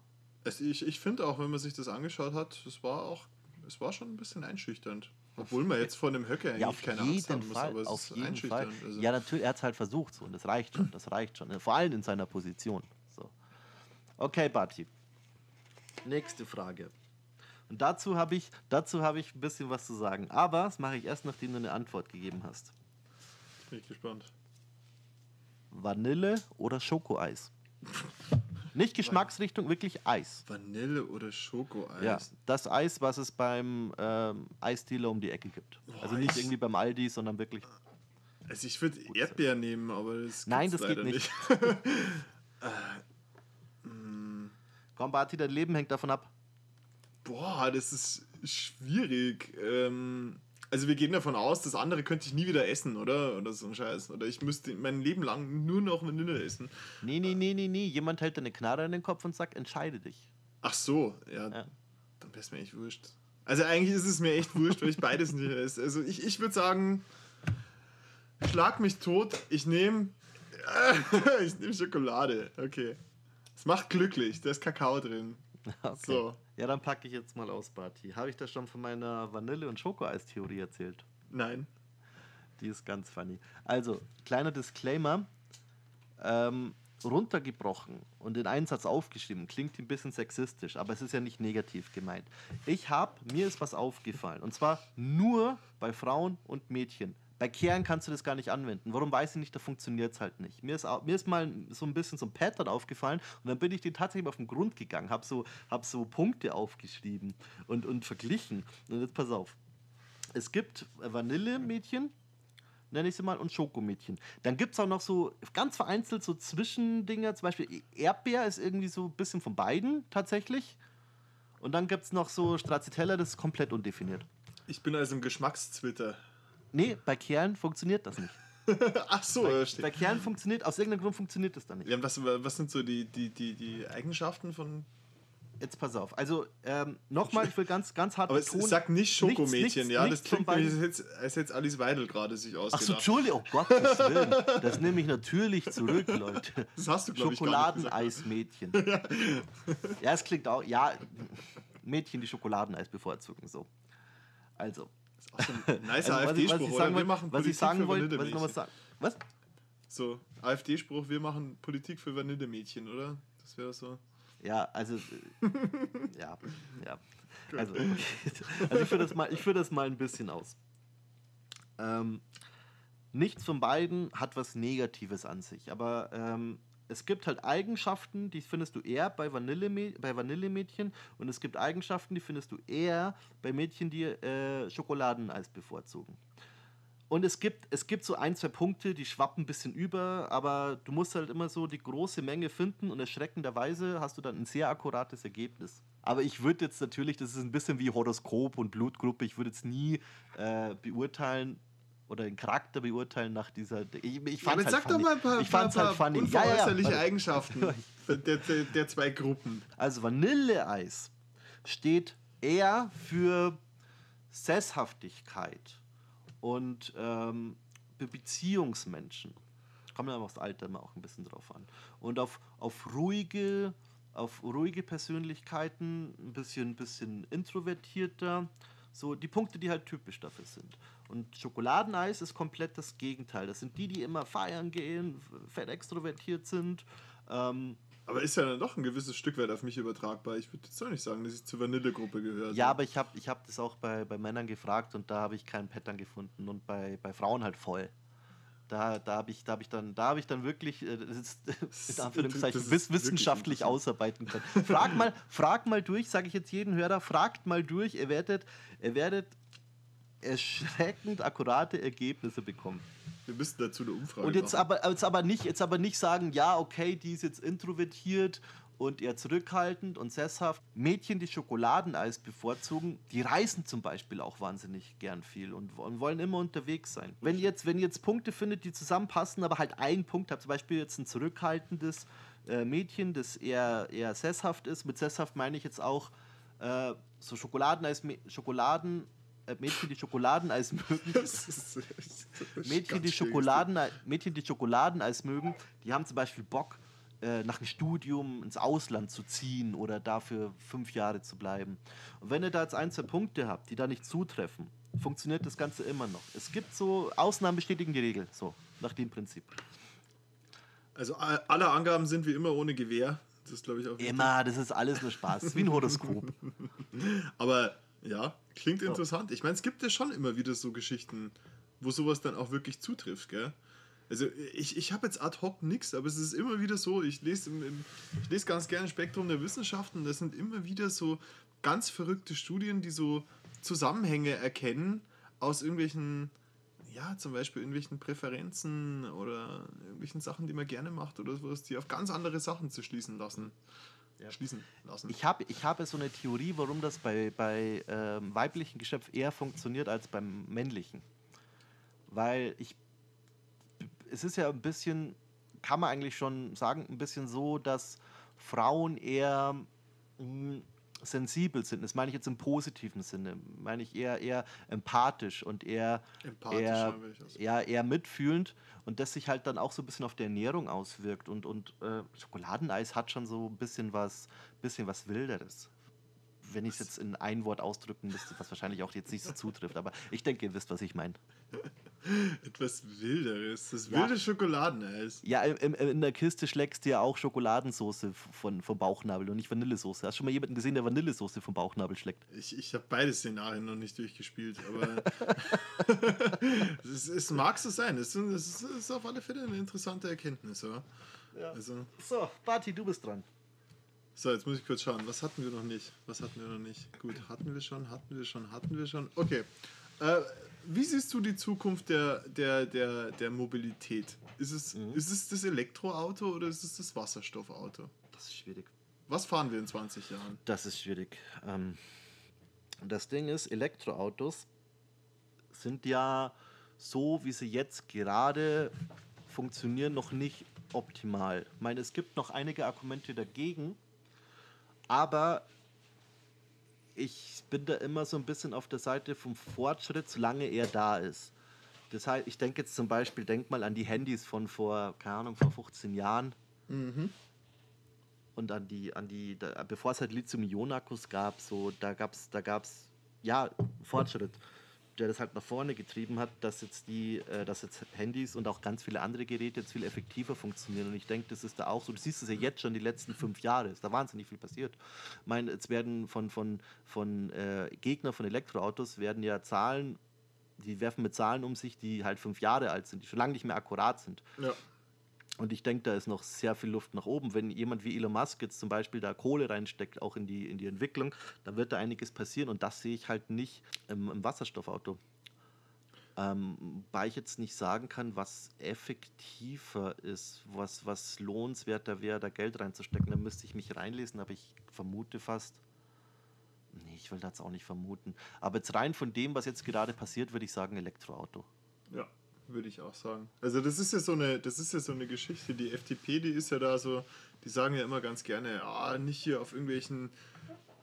Also ich ich finde auch, wenn man sich das angeschaut hat, es war auch, es war schon ein bisschen einschüchternd. Obwohl man jetzt vor dem Höcker eigentlich Ja, auf keine Angst haben jeden muss, Fall, aber es ist Fall. einschüchternd. Also. Ja, natürlich, er hat es halt versucht so und das reicht schon, das reicht schon. Vor allem in seiner Position. So. Okay, Bati. Nächste Frage. Und dazu habe ich, dazu habe ich ein bisschen was zu sagen. Aber das mache ich erst, nachdem du eine Antwort gegeben hast. Bin ich gespannt. Vanille oder Schokoeis? Nicht Geschmacksrichtung, wirklich Eis. Vanille oder Schokoeis? Ja, das Eis, was es beim ähm, Eisdealer um die Ecke gibt. also nicht ich- irgendwie beim Aldi, sondern wirklich. Also ich würde Erdbeer nehmen, aber das Nein, das geht leider nicht. Komm, Barty, dein Leben hängt davon ab. Boah, das ist schwierig. Ähm, also wir gehen davon aus, das andere könnte ich nie wieder essen, oder? Oder so ein Scheiß. Oder ich müsste mein Leben lang nur noch Vanille essen. Nee, nee, nee, nee, nee. Jemand hält eine Knarre in den Kopf und sagt, entscheide dich. Ach so, ja. Ja. Dann wäre es mir echt wurscht. Also eigentlich ist es mir echt wurscht, weil ich beides nicht esse. Also ich, ich würde sagen, schlag mich tot. Ich nehme ich nehme Schokolade. Okay. Es macht glücklich. Da ist Kakao drin. Okay. So. Ja, dann packe ich jetzt mal aus, Barty. Habe ich das schon von meiner Vanille- und Schokoeis-Theorie erzählt? Nein. Die ist ganz funny. Also, kleiner Disclaimer. Ähm, runtergebrochen und in einen Satz aufgeschrieben, klingt ein bisschen sexistisch, aber es ist ja nicht negativ gemeint. Ich habe, mir ist was aufgefallen. Und zwar nur bei Frauen und Mädchen. Bei Kerlen kannst du das gar nicht anwenden. Warum weiß ich nicht, da funktioniert es halt nicht. Mir ist, au- mir ist mal so ein bisschen so ein Pattern aufgefallen und dann bin ich den tatsächlich auf den Grund gegangen, habe so, hab so Punkte aufgeschrieben und, und verglichen. Und jetzt pass auf. Es gibt Vanille-Mädchen, nenne ich sie mal, und Schokomädchen. Dann gibt es auch noch so ganz vereinzelt so Zwischendinger, zum Beispiel Erdbeer ist irgendwie so ein bisschen von beiden tatsächlich. Und dann gibt es noch so Stracciatella, das ist komplett undefiniert. Ich bin also im Geschmackstwitter. Nee, bei Kerlen funktioniert das nicht. Ach so, Bei, steht. bei Kerlen funktioniert, aus irgendeinem Grund funktioniert das dann nicht. Ja, was, was sind so die, die, die, die Eigenschaften von. Jetzt pass auf. Also ähm, nochmal, ich will ganz, ganz hart Aber es betonen. sagt nicht Schokomädchen, nichts- ja? nichts das klingt beiden. als hätte- Alice Weidel gerade sich Ach so, ausgedacht. Entschuldigung, oh Gottes Willen. Das nehme ich natürlich zurück, Leute. Das hast du, glaub ich, Schokoladeneismädchen. ja, es klingt auch, ja, Mädchen, die Schokoladeneis bevorzugen, so. Also. Ach so ein nicer also ich- AfD-Spruch, ich oder? sagen Wir machen was ich Politik sagen für wollte, was ich noch was Vanillemädchen. sagen. Was? So, AfD-Spruch, wir machen Politik für Vanillemädchen, oder? Das wäre so. Ja, also, ja, ja. Also, okay. also ich führe das, mal- ich führ das mal ein bisschen aus. Ähm, nichts von beiden hat was Negatives an sich, aber ähm, es gibt halt Eigenschaften, die findest du eher bei, Vanille bei Vanillemädchen und es gibt Eigenschaften, die findest du eher bei Mädchen, die äh, Schokoladeneis bevorzugen. Und es gibt, es gibt so ein, zwei Punkte, die schwappen ein bisschen über, aber du musst halt immer so die große Menge finden und erschreckenderweise hast du dann ein sehr akkurates Ergebnis. Aber ich würde jetzt natürlich, das ist ein bisschen wie Horoskop und Blutgruppe, ich würde jetzt nie äh, beurteilen oder den Charakter beurteilen nach dieser. Ich, ich Ja, fand's aber halt funny. mal ein paar, ich fand's paar, halt paar funny. Ja, ja, ja. unveräußerliche. Eigenschaften der, der, der zwei Gruppen. Also Vanilleeis steht eher für Sesshaftigkeit und ähm, Be- Beziehungsmenschen. Kommt ja aufs Alter immer auch ein bisschen drauf an. Und auf, auf ruhige, auf ruhige Persönlichkeiten, ein bisschen, bisschen introvertierter. So die Punkte, die halt typisch dafür sind. Und Schokoladeneis ist komplett das Gegenteil. Das sind die, die immer feiern gehen, fett extrovertiert sind. Ähm, Aber ist ja dann doch ein gewisses Stück weit auf mich übertragbar. Ich würde jetzt auch nicht sagen, dass ich zur Vanillegruppe gehöre. Ja, aber ich habe ich hab das auch bei, bei Männern gefragt und da habe ich keinen Pattern gefunden und bei, bei Frauen halt voll. Da, da habe ich, da hab ich, dann- da hab ich dann wirklich äh, das ist, in Anführungszeichen, wiss, wirklich wissenschaftlich ausarbeiten können. Frag mal, frag mal durch, sage ich jetzt jeden Hörer, fragt mal durch, ihr werdet, ihr werdet erschreckend akkurate Ergebnisse bekommen. Wir müssten dazu eine Umfrage Und jetzt machen. aber, jetzt, aber nicht, jetzt aber nicht sagen, ja, okay, die ist jetzt introvertiert und eher zurückhaltend und sesshaft. Mädchen, die Schokoladeneis bevorzugen, die reisen zum Beispiel auch wahnsinnig gern viel und, und wollen immer unterwegs sein. Wenn ihr jetzt, wenn ihr jetzt Punkte findet, die zusammenpassen, aber halt einen Punkt habt, zum Beispiel jetzt ein zurückhaltendes äh, Mädchen, das eher, eher sesshaft ist, mit sesshaft meine ich jetzt auch äh, so Schokoladeneis, Schokoladen, Mädchen, die Schokoladeneis mögen. Mädchen, die schwieriges Schokoladen, Mädchen, die Schokoladeneis mögen, die haben zum Beispiel Bock, äh, nach dem Studium ins Ausland zu ziehen oder dafür fünf Jahre zu bleiben. Und wenn ihr da jetzt ein, zwei Punkte habt, die da nicht zutreffen, funktioniert das Ganze immer noch. Es gibt so, Ausnahmen bestätigen die Regel, so, nach dem Prinzip. Also alle Angaben sind wie immer ohne Gewehr. Das ist, glaube ich, auch. Immer, das ist alles nur Spaß, wie ein Horoskop. Aber ja, klingt interessant. Ich meine, es gibt ja schon immer wieder so Geschichten, wo sowas dann auch wirklich zutrifft, gell? Also ich, ich habe jetzt ad hoc nichts, aber es ist immer wieder so, ich lese, im, im, ich lese ganz gerne Spektrum der Wissenschaften, das sind immer wieder so ganz verrückte Studien, die so Zusammenhänge erkennen aus irgendwelchen, ja, zum Beispiel irgendwelchen Präferenzen oder irgendwelchen Sachen, die man gerne macht oder sowas, die auf ganz andere Sachen zu schließen lassen. Ja. Schließen lassen. Ich habe ich hab so eine Theorie, warum das bei, bei ähm, weiblichen Geschöpf eher funktioniert als beim männlichen. Weil ich. Es ist ja ein bisschen, kann man eigentlich schon sagen, ein bisschen so, dass Frauen eher mh, hm, sensibel sind. Das meine ich jetzt im positiven Sinne. Meine ich eher, eher empathisch und eher, eher, eher, eher mitfühlend und das sich halt dann auch so ein bisschen auf die Ernährung auswirkt. Und, und äh, Schokoladeneis hat schon so ein bisschen was, bisschen was Wilderes. Wenn ich es jetzt in ein Wort ausdrücken müsste, was wahrscheinlich auch jetzt nicht so zutrifft, aber ich denke, ihr wisst, was ich meine. Etwas Wilderes. Das wilde ja. Schokoladeneis. Ja, in, in, der Kiste schlägst du ja auch Schokoladensoße von, vom Bauchnabel und nicht Vanillesoße. Hast du schon mal jemanden gesehen, der Vanillesoße vom Bauchnabel schlägt? Ich, ich habe beide Szenarien noch nicht durchgespielt, aber es, es, mag so sein. Es, es, ist auf alle Fälle eine interessante Erkenntnis. Ja. Also. So, Barty, du bist dran. So, jetzt muss ich kurz schauen. Was hatten wir noch nicht? Was hatten wir noch nicht? Gut, hatten wir schon, hatten wir schon, hatten wir schon. Okay. Äh, wie siehst du die Zukunft der, der, der, der Mobilität? Ist es, mhm. ist es das Elektroauto oder ist es das Wasserstoffauto? Das ist schwierig. Was fahren wir in 20 Jahren? Das ist schwierig. Ähm, das Ding ist, Elektroautos sind ja so, wie sie jetzt gerade funktionieren, noch nicht optimal. Ich meine, es gibt noch einige Argumente dagegen, aber ich bin da immer so ein bisschen auf der Seite vom Fortschritt, solange er da ist. Das heißt, ich denke jetzt zum Beispiel, denk mal an die Handys von vor, keine Ahnung, vor 15 Jahren. Mhm. Und an die, an die, da, bevor es halt Lithium-Ionen-Akkus gab, so, da gab es, da gab's, ja, Fortschritt der das halt nach vorne getrieben hat, dass jetzt die, äh, dass jetzt Handys und auch ganz viele andere Geräte jetzt viel effektiver funktionieren. Und ich denke, das ist da auch so. Du siehst es ja jetzt schon die letzten fünf Jahre. Ist da wahnsinnig viel passiert. Ich meine, jetzt werden von, von, von äh, Gegnern von Elektroautos werden ja Zahlen, die werfen mit Zahlen um sich, die halt fünf Jahre alt sind, die schon lange nicht mehr akkurat sind. Ja. Und ich denke, da ist noch sehr viel Luft nach oben. Wenn jemand wie Elon Musk jetzt zum Beispiel da Kohle reinsteckt, auch in die, in die Entwicklung, dann wird da einiges passieren. Und das sehe ich halt nicht im, im Wasserstoffauto. Ähm, wobei ich jetzt nicht sagen kann, was effektiver ist, was, was lohnenswerter wäre, da Geld reinzustecken. Da müsste ich mich reinlesen, aber ich vermute fast. Nee, ich will das auch nicht vermuten. Aber jetzt rein von dem, was jetzt gerade passiert, würde ich sagen Elektroauto. Ja, würde ich auch sagen. Also das ist ja so eine, das ist ja so eine Geschichte. Die FDP, die ist ja da so, die sagen ja immer ganz gerne, ah, nicht hier auf irgendwelchen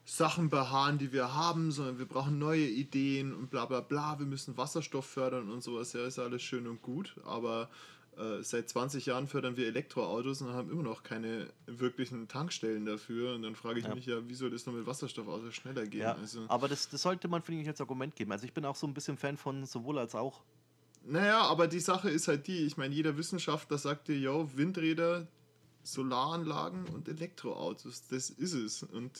Sachen beharren, die wir haben, sondern wir brauchen neue Ideen und bla bla bla. Wir müssen Wasserstoff fördern und sowas. Ja, ist alles schön und gut, aber äh, seit 20 Jahren fördern wir Elektroautos und haben immer noch keine wirklichen Tankstellen dafür. Und dann frage ich ja. mich ja, wie soll das noch mit Wasserstoffautos schneller gehen? Ja, also, aber das, das sollte man, finde ich, als Argument geben. Also ich bin auch so ein bisschen Fan von sowohl als auch. Naja, aber die Sache ist halt die, ich meine, jeder Wissenschaftler sagt dir, yo, Windräder, Solaranlagen und Elektroautos, das ist es. Und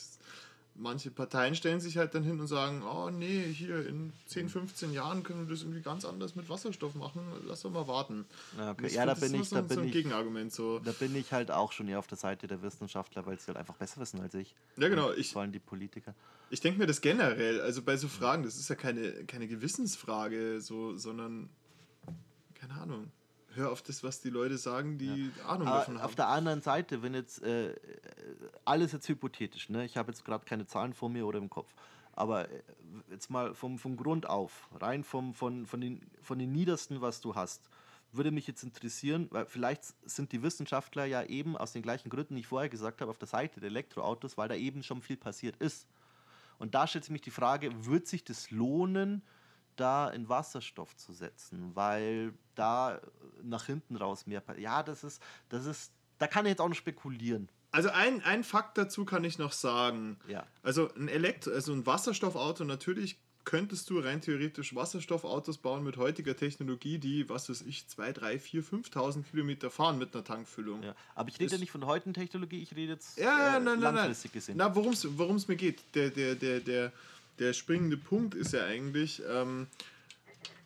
manche Parteien stellen sich halt dann hin und sagen, oh nee, hier in 10, 15 Jahren können wir das irgendwie ganz anders mit Wasserstoff machen, lass doch mal warten. Ja, okay. ja da bin ich, so, da bin so ein ich, Gegenargument so. Da bin ich halt auch schon eher auf der Seite der Wissenschaftler, weil sie halt einfach besser wissen als ich. Ja, genau. Ich, vor allem die Politiker. Ich denke mir das generell, also bei so Fragen, das ist ja keine, keine Gewissensfrage, so, sondern keine Ahnung hör auf das, was die Leute sagen, die ja. Ahnung davon haben. Auf der anderen Seite, wenn jetzt äh, alles jetzt hypothetisch, ne? ich habe jetzt gerade keine Zahlen vor mir oder im Kopf, aber äh, jetzt mal vom, vom Grund auf, rein vom, von, von, den, von den Niedersten, was du hast, würde mich jetzt interessieren, weil vielleicht sind die Wissenschaftler ja eben aus den gleichen Gründen, die ich vorher gesagt habe, auf der Seite der Elektroautos, weil da eben schon viel passiert ist. Und da stellt sich mich die Frage, wird sich das lohnen, da in Wasserstoff zu setzen, weil da nach hinten raus mehr. Ja, das ist, das ist, da kann ich jetzt auch noch spekulieren. Also ein, ein Fakt dazu kann ich noch sagen. Ja. Also ein Elektro, also ein Wasserstoffauto, natürlich könntest du rein theoretisch Wasserstoffautos bauen mit heutiger Technologie, die, was weiß ich, 2, 3, 4, 5.000 Kilometer fahren mit einer Tankfüllung. Ja, aber ich rede ja nicht von heutigen Technologie, ich rede jetzt ja, äh, nein, langfristig nein. gesehen. Na, worum es mir geht, der, der, der, der, der springende Punkt ist ja eigentlich, ähm,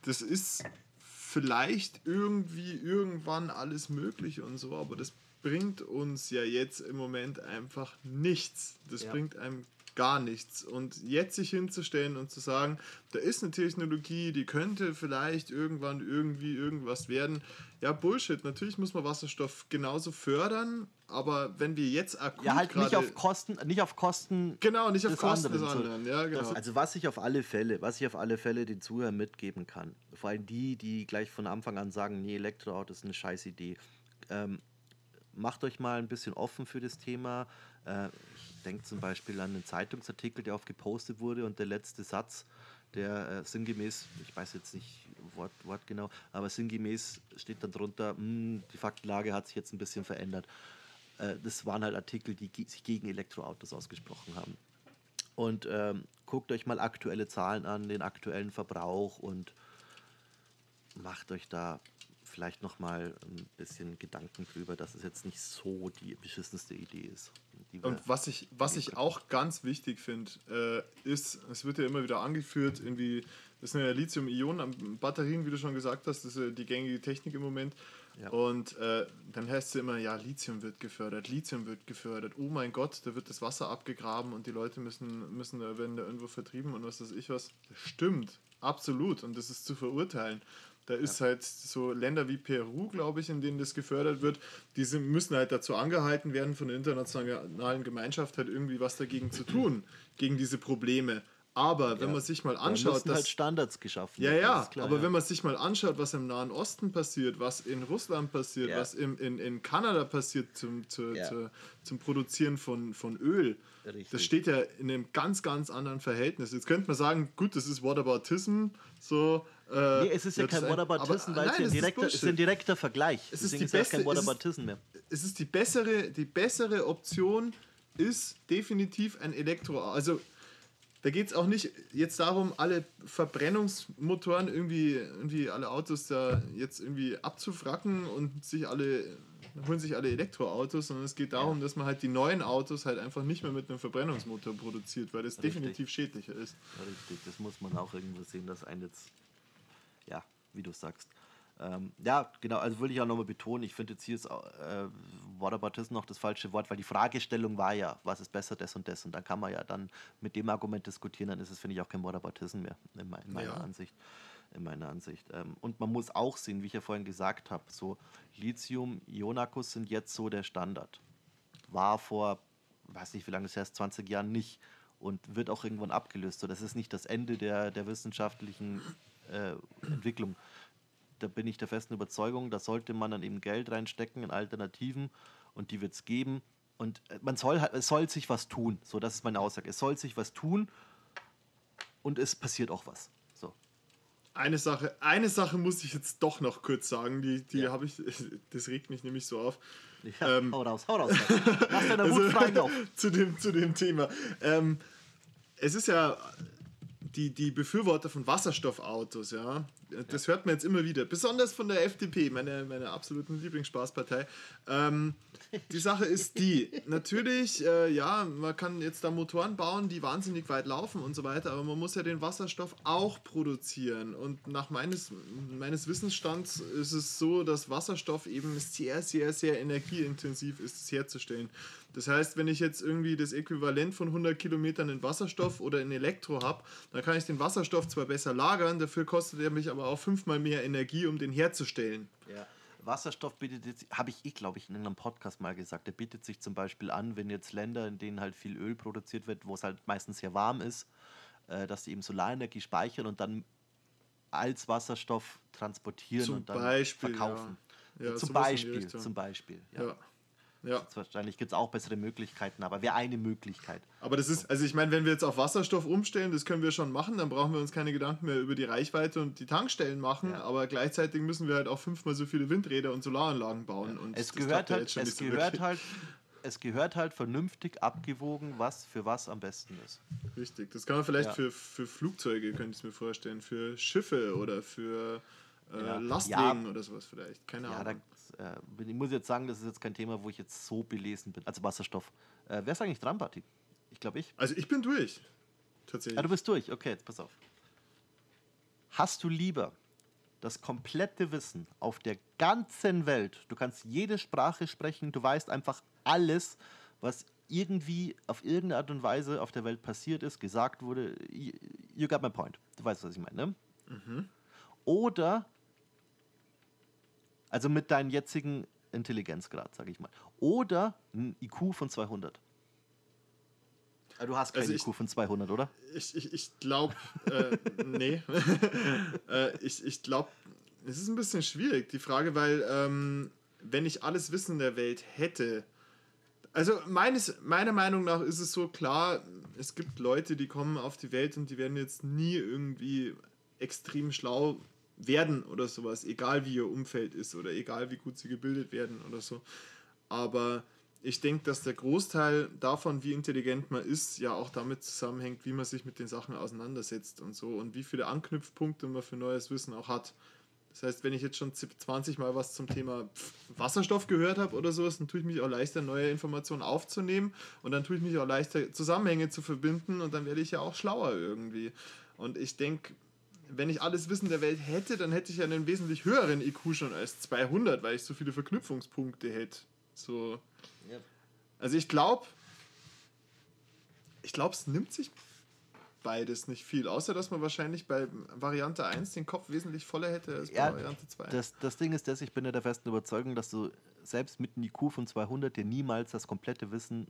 das ist vielleicht irgendwie irgendwann alles möglich und so, aber das bringt uns ja jetzt im Moment einfach nichts. Das Ja. bringt einem gar nichts. Und jetzt sich hinzustellen und zu sagen, da ist eine Technologie, die könnte vielleicht irgendwann irgendwie irgendwas werden. Ja, Bullshit. Natürlich muss man Wasserstoff genauso fördern, aber wenn wir jetzt akut Ja, halt nicht auf Kosten, nicht auf Kosten. Genau, nicht auf des Kosten des anderen, so. anderen. Ja, genau. Also was ich auf alle Fälle, was ich auf alle Fälle den Zuhörern mitgeben kann, vor allem die, die gleich von Anfang an sagen, nee, Elektroauto ist eine scheiß Idee. Ähm, macht euch mal ein bisschen offen für das Thema. Äh, ich denke zum Beispiel an einen Zeitungsartikel, der oft gepostet wurde und der letzte Satz, der äh, sinngemäß, ich weiß jetzt nicht Wort, Wort genau, aber sinngemäß steht dann drunter, "Hm, die Faktenlage hat sich jetzt ein bisschen verändert. Äh, das waren halt Artikel, die sich gegen Elektroautos ausgesprochen haben. Und ähm, guckt euch mal aktuelle Zahlen an, den aktuellen Verbrauch und macht euch da vielleicht noch mal ein bisschen Gedanken drüber, dass es jetzt nicht so die beschissenste Idee ist. Und was ich, was ich auch ganz wichtig finde, äh, ist, es wird ja immer wieder angeführt, irgendwie, das sind ja Lithium-Ionen-Batterien, wie du schon gesagt hast, das ist ja die gängige Technik im Moment. Ja. Und äh, dann heißt es immer, ja, Lithium wird gefördert, Lithium wird gefördert. Oh mein Gott, da wird das Wasser abgegraben und die Leute müssen, müssen da, werden da irgendwo vertrieben und was weiß ich was. Das stimmt, absolut. Und das ist zu verurteilen. Da ist halt so Länder wie Peru, glaube ich, in denen das gefördert wird, die sind, müssen halt dazu angehalten werden, von der internationalen Gemeinschaft halt irgendwie was dagegen zu tun, gegen diese Probleme. Aber wenn Ja. man sich mal anschaut, müssen dass halt Standards geschaffen ja, ja, klar, aber ja. wenn man sich mal anschaut, was im Nahen Osten passiert, was in Russland passiert, Ja. was im, in, in Kanada passiert zum, zu, zu, zum Produzieren von, von Öl, Richtig. das steht ja in einem ganz, ganz anderen Verhältnis. Jetzt könnte man sagen, gut, das ist Whataboutism, so. Äh, Nee, es ist ja kein ein- Whataboutism, weil es nein, das ist direkter, es ist ein direkter Vergleich. Es ist Deswegen die ist ja beste- kein es Whataboutism mehr. es ist die bessere, die bessere Option ist definitiv ein Elektro. Also da geht es auch nicht jetzt darum, alle Verbrennungsmotoren irgendwie, irgendwie alle Autos da jetzt irgendwie abzufracken und sich alle holen sich alle Elektroautos, sondern es geht darum, dass man halt die neuen Autos halt einfach nicht mehr mit einem Verbrennungsmotor produziert, weil das Richtig. definitiv schädlicher ist. Richtig, das muss man auch irgendwo sehen, dass ein jetzt, ja, wie du sagst. Ähm, ja, genau, also will ich auch nochmal betonen, ich finde jetzt hier ist äh, Whataboutism noch das falsche Wort, weil die Fragestellung war ja, was ist besser, das und das. Und dann kann man ja dann mit dem Argument diskutieren, dann ist es, finde ich, auch kein Whataboutism mehr, in, me in meiner Ja. Ansicht. In meiner Ansicht. Ähm, und man muss auch sehen, wie ich ja vorhin gesagt habe, so Lithium-Ionen-Akkus sind jetzt so der Standard. War vor, weiß nicht, wie lange es her ist, 20 Jahren nicht und wird auch irgendwann abgelöst. So, das ist nicht das Ende der, der wissenschaftlichen äh, Entwicklung. Da bin ich der festen Überzeugung, da sollte man dann eben Geld reinstecken in Alternativen und die wird es geben. Und äh, man soll halt, es soll sich was tun. So, das ist meine Aussage. Es soll sich was tun und es passiert auch was. So. Eine Sache, eine Sache muss ich jetzt doch noch kurz sagen, die, die Ja. habe ich, das regt mich nämlich so auf. Ja, Ähm, hau raus, hau raus. Lass deine Also, Wut freien Lauf. zu, dem, zu dem Thema. Ähm, es ist ja die, die Befürworter von Wasserstoffautos, ja. Das hört man jetzt immer wieder, besonders von der FDP, meiner meine absoluten Lieblingsspaßpartei. Ähm, die Sache ist die, natürlich, äh, ja, man kann jetzt da Motoren bauen, die wahnsinnig weit laufen und so weiter, aber man muss ja den Wasserstoff auch produzieren. Und nach meines, meines Wissensstands ist es so, dass Wasserstoff eben sehr, sehr, sehr energieintensiv ist, es herzustellen. Das heißt, wenn ich jetzt irgendwie das Äquivalent von 100 Kilometern in Wasserstoff oder in Elektro habe, dann kann ich den Wasserstoff zwar besser lagern, dafür kostet er mich aber auch fünfmal mehr Energie, um den herzustellen. Ja. Wasserstoff bietet jetzt, habe ich eh, glaube ich, in einem Podcast mal gesagt, der bietet sich zum Beispiel an, wenn jetzt Länder, in denen halt viel Öl produziert wird, wo es halt meistens sehr warm ist, äh, dass die eben Solarenergie speichern und dann als Wasserstoff transportieren Zum und dann Beispiel, verkaufen. ja. Ja, zum sowas in die Beispiel, zum Beispiel. Ja. Ja. Ja. Wahrscheinlich gibt es auch bessere Möglichkeiten, aber wäre eine Möglichkeit. Aber das ist, also ich meine, wenn wir jetzt auf Wasserstoff umstellen, das können wir schon machen, dann brauchen wir uns keine Gedanken mehr über die Reichweite und die Tankstellen machen, Ja. aber gleichzeitig müssen wir halt auch fünfmal so viele Windräder und Solaranlagen bauen. Und Es gehört ja halt, es so gehört halt, es gehört halt vernünftig abgewogen, was für was am besten ist. Richtig, das kann man vielleicht Ja. für, für Flugzeuge, könnte ich es mir vorstellen, für Schiffe oder für äh, Ja. Lastwagen Ja. oder sowas vielleicht, keine Ja, da, Äh, bin- ich muss jetzt sagen, das ist jetzt kein Thema, wo ich jetzt so belesen bin. Also Wasserstoff. Äh, wer ist eigentlich dran, Barty? Ich glaube ich. Also ich bin durch, tatsächlich. Ah, du bist durch. Okay, jetzt pass auf. Hast du lieber das komplette Wissen auf der ganzen Welt. Du kannst jede Sprache sprechen, du weißt einfach alles, was irgendwie auf irgendeine Art und Weise auf der Welt passiert ist, gesagt wurde. You got my point. Du weißt, was ich meine, ne? Mhm. Oder, also mit deinem jetzigen Intelligenzgrad, sage ich mal. Oder ein IQ von 200. Ah, du hast kein also IQ von 200, oder? Ich, ich, ich glaube, äh, nee. äh, ich ich glaube, es ist ein bisschen schwierig, die Frage, weil ähm, wenn ich alles Wissen der Welt hätte, also meines, meiner Meinung nach ist es so klar, es gibt Leute, die kommen auf die Welt und die werden jetzt nie irgendwie extrem schlau werden oder sowas, egal wie ihr Umfeld ist oder egal wie gut sie gebildet werden oder so. Aber ich denke, dass der Großteil davon, wie intelligent man ist, ja auch damit zusammenhängt, wie man sich mit den Sachen auseinandersetzt und so und wie viele Anknüpfpunkte man für neues Wissen auch hat. Das heißt, wenn ich jetzt schon 20 Mal was zum Thema Wasserstoff gehört habe oder sowas, dann tue ich mich auch leichter, neue Informationen aufzunehmen und dann tue ich mich auch leichter, Zusammenhänge zu verbinden und dann werde ich ja auch schlauer irgendwie. Und ich denke, wenn ich alles Wissen der Welt hätte, dann hätte ich ja einen wesentlich höheren IQ schon als 200, weil ich so viele Verknüpfungspunkte hätte. So. Yep. Also ich glaube, ich glaube, es nimmt sich beides nicht viel, außer dass man wahrscheinlich bei Variante 1 den Kopf wesentlich voller hätte als bei ja, Variante 2. Das, das Ding ist, dass ich bin ja der festen Überzeugung, dass du selbst mit einem IQ von 200 dir niemals das komplette Wissen,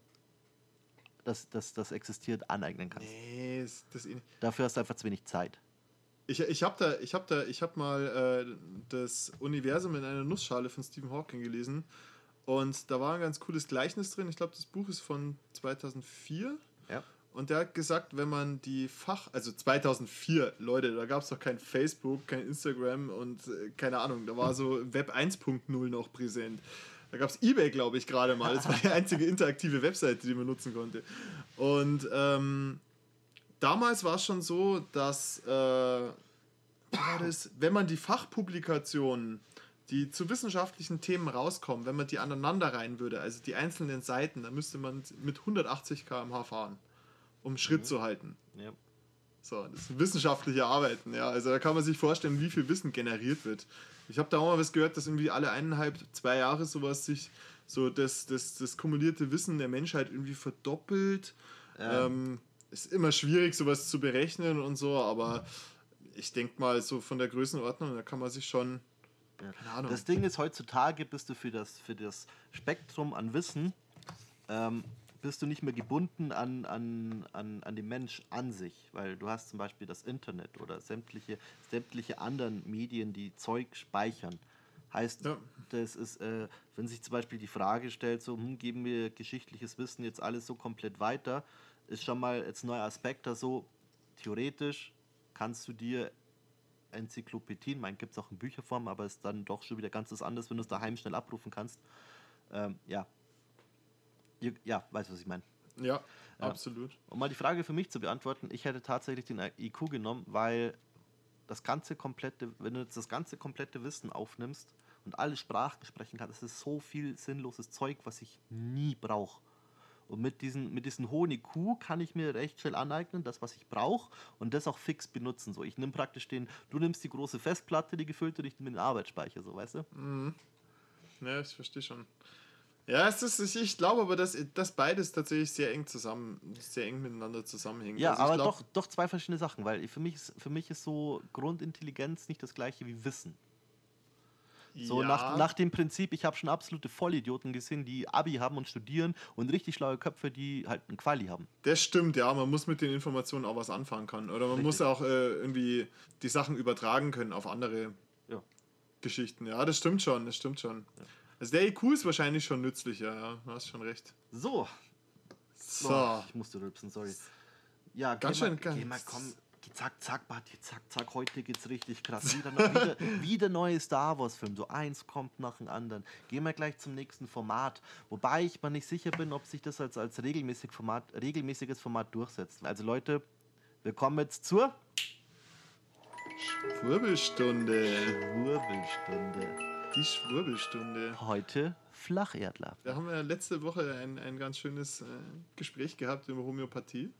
das, das, das existiert, aneignen kannst. Nee, das, das eh Dafür hast du einfach zu wenig Zeit. Ich, ich habe da, ich hab da, ich habe mal äh, das Universum in einer Nussschale von Stephen Hawking gelesen und da war ein ganz cooles Gleichnis drin. Ich glaube, das Buch ist von 2004. Ja. Und der hat gesagt, wenn man die Fach, also 2004, Leute, da gab es doch kein Facebook, kein Instagram und äh, keine Ahnung, da war so Web 1.0 noch präsent. Da gab es eBay, glaube ich, gerade mal. Das war die einzige interaktive Webseite, die man nutzen konnte. Und ähm, damals war es schon so, dass, äh, das, wenn man die Fachpublikationen die zu wissenschaftlichen Themen rauskommen, wenn man die aneinander rein würde, also die einzelnen Seiten, dann müsste man mit 180 km/h fahren, um Schritt mhm. zu halten. Ja. So, das ist wissenschaftliche Arbeiten, ja. Also da kann man sich vorstellen, wie viel Wissen generiert wird. Ich habe da auch mal was gehört, dass irgendwie alle eineinhalb, zwei Jahre sowas sich so das, das, das kumulierte Wissen der Menschheit irgendwie verdoppelt. Ja. Ähm, ist immer schwierig, sowas zu berechnen und so, aber ich denke mal, so von der Größenordnung, da kann man sich schon ja. Das Ding ist, heutzutage bist du für das, für das Spektrum an Wissen, ähm, bist du nicht mehr gebunden an, an, an, an den Mensch an sich, weil du hast zum Beispiel das Internet oder sämtliche, sämtliche anderen Medien, die Zeug speichern. Heißt, ja. das ist, äh, wenn sich zum Beispiel die Frage stellt, so, hm, geben wir geschichtliches Wissen jetzt alles so komplett weiter, ist schon mal jetzt ein neuer Aspekt da so, theoretisch kannst du dir Enzyklopädien, mein gibt es auch in Bücherform, aber ist dann doch schon wieder ganz was anderes, wenn du es daheim schnell abrufen kannst. Ähm, ja. Ja, weißt du, was ich meine? Ja, äh, absolut. Um mal die Frage für mich zu beantworten, ich hätte tatsächlich den IQ genommen, weil das ganze komplette, wenn du jetzt das ganze komplette Wissen aufnimmst und alle Sprachen sprechen kannst, das ist so viel sinnloses Zeug, was ich nie brauche. Und mit diesen, mit diesen hohen IQ kann ich mir recht schnell aneignen, das, was ich brauche, und das auch fix benutzen. So, ich nehme praktisch den, du nimmst die große Festplatte, die gefüllte, und ich nehme den Arbeitsspeicher, so, weißt du? Mhm. Ja, ich verstehe schon. Ja, es ist, ich glaube aber, dass, dass beides tatsächlich sehr eng zusammen, sehr eng miteinander zusammenhängt. Ja, also aber glaub, doch, doch zwei verschiedene Sachen, weil für mich, ist, für mich ist so Grundintelligenz nicht das gleiche wie Wissen. So ja. nach, nach dem Prinzip, ich habe schon absolute Vollidioten gesehen, die Abi haben und studieren und richtig schlaue Köpfe, die halt einen Quali haben. Das stimmt, ja. Man muss mit den Informationen auch was anfangen können. Oder man richtig. muss auch äh, irgendwie die Sachen übertragen können auf andere ja. Geschichten. Ja, das stimmt schon, das stimmt schon. Ja. Also der IQ ist wahrscheinlich schon nützlicher, ja. Du hast schon recht. So. So. Oh, ich musste rülpsen, sorry. Ja, ganz schön. Mal, geh mal, komm, zack, zack, Bati, zack, zack, heute geht's richtig krass. Wieder, wieder, wieder neue Star Wars-Film. So eins kommt nach dem anderen. Gehen wir gleich zum nächsten Format. Wobei ich mir nicht sicher bin, ob sich das als, als regelmäßig Format, regelmäßiges Format durchsetzt. Also Leute, wir kommen jetzt zur Schwurbelstunde. Schwurbelstunde. Die Schwurbelstunde. Heute Flacherdler. Da haben wir letzte Woche ein, ein ganz schönes äh, Gespräch gehabt über Homöopathie.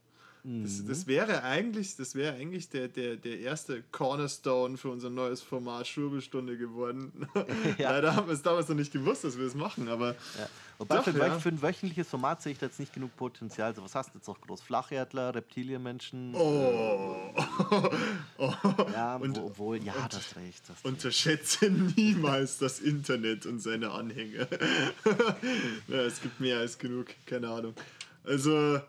Das, das wäre eigentlich, das wäre eigentlich der, der, der erste Cornerstone für unser neues Format Schwurbelstunde geworden. Ja. Leider haben wir es damals noch nicht gewusst, dass wir es machen, aber. Ja. Wobei doch, für, ja. für, ein wöchentliches Format sehe ich da jetzt nicht genug Potenzial. Also was hast du jetzt noch groß? Flacherdler, Reptilienmenschen? Oh. oh. Ja, und, obwohl, ja, und, das recht. Das unterschätze niemals das Internet und seine Anhänger. ja, es gibt mehr als genug, keine Ahnung. Also,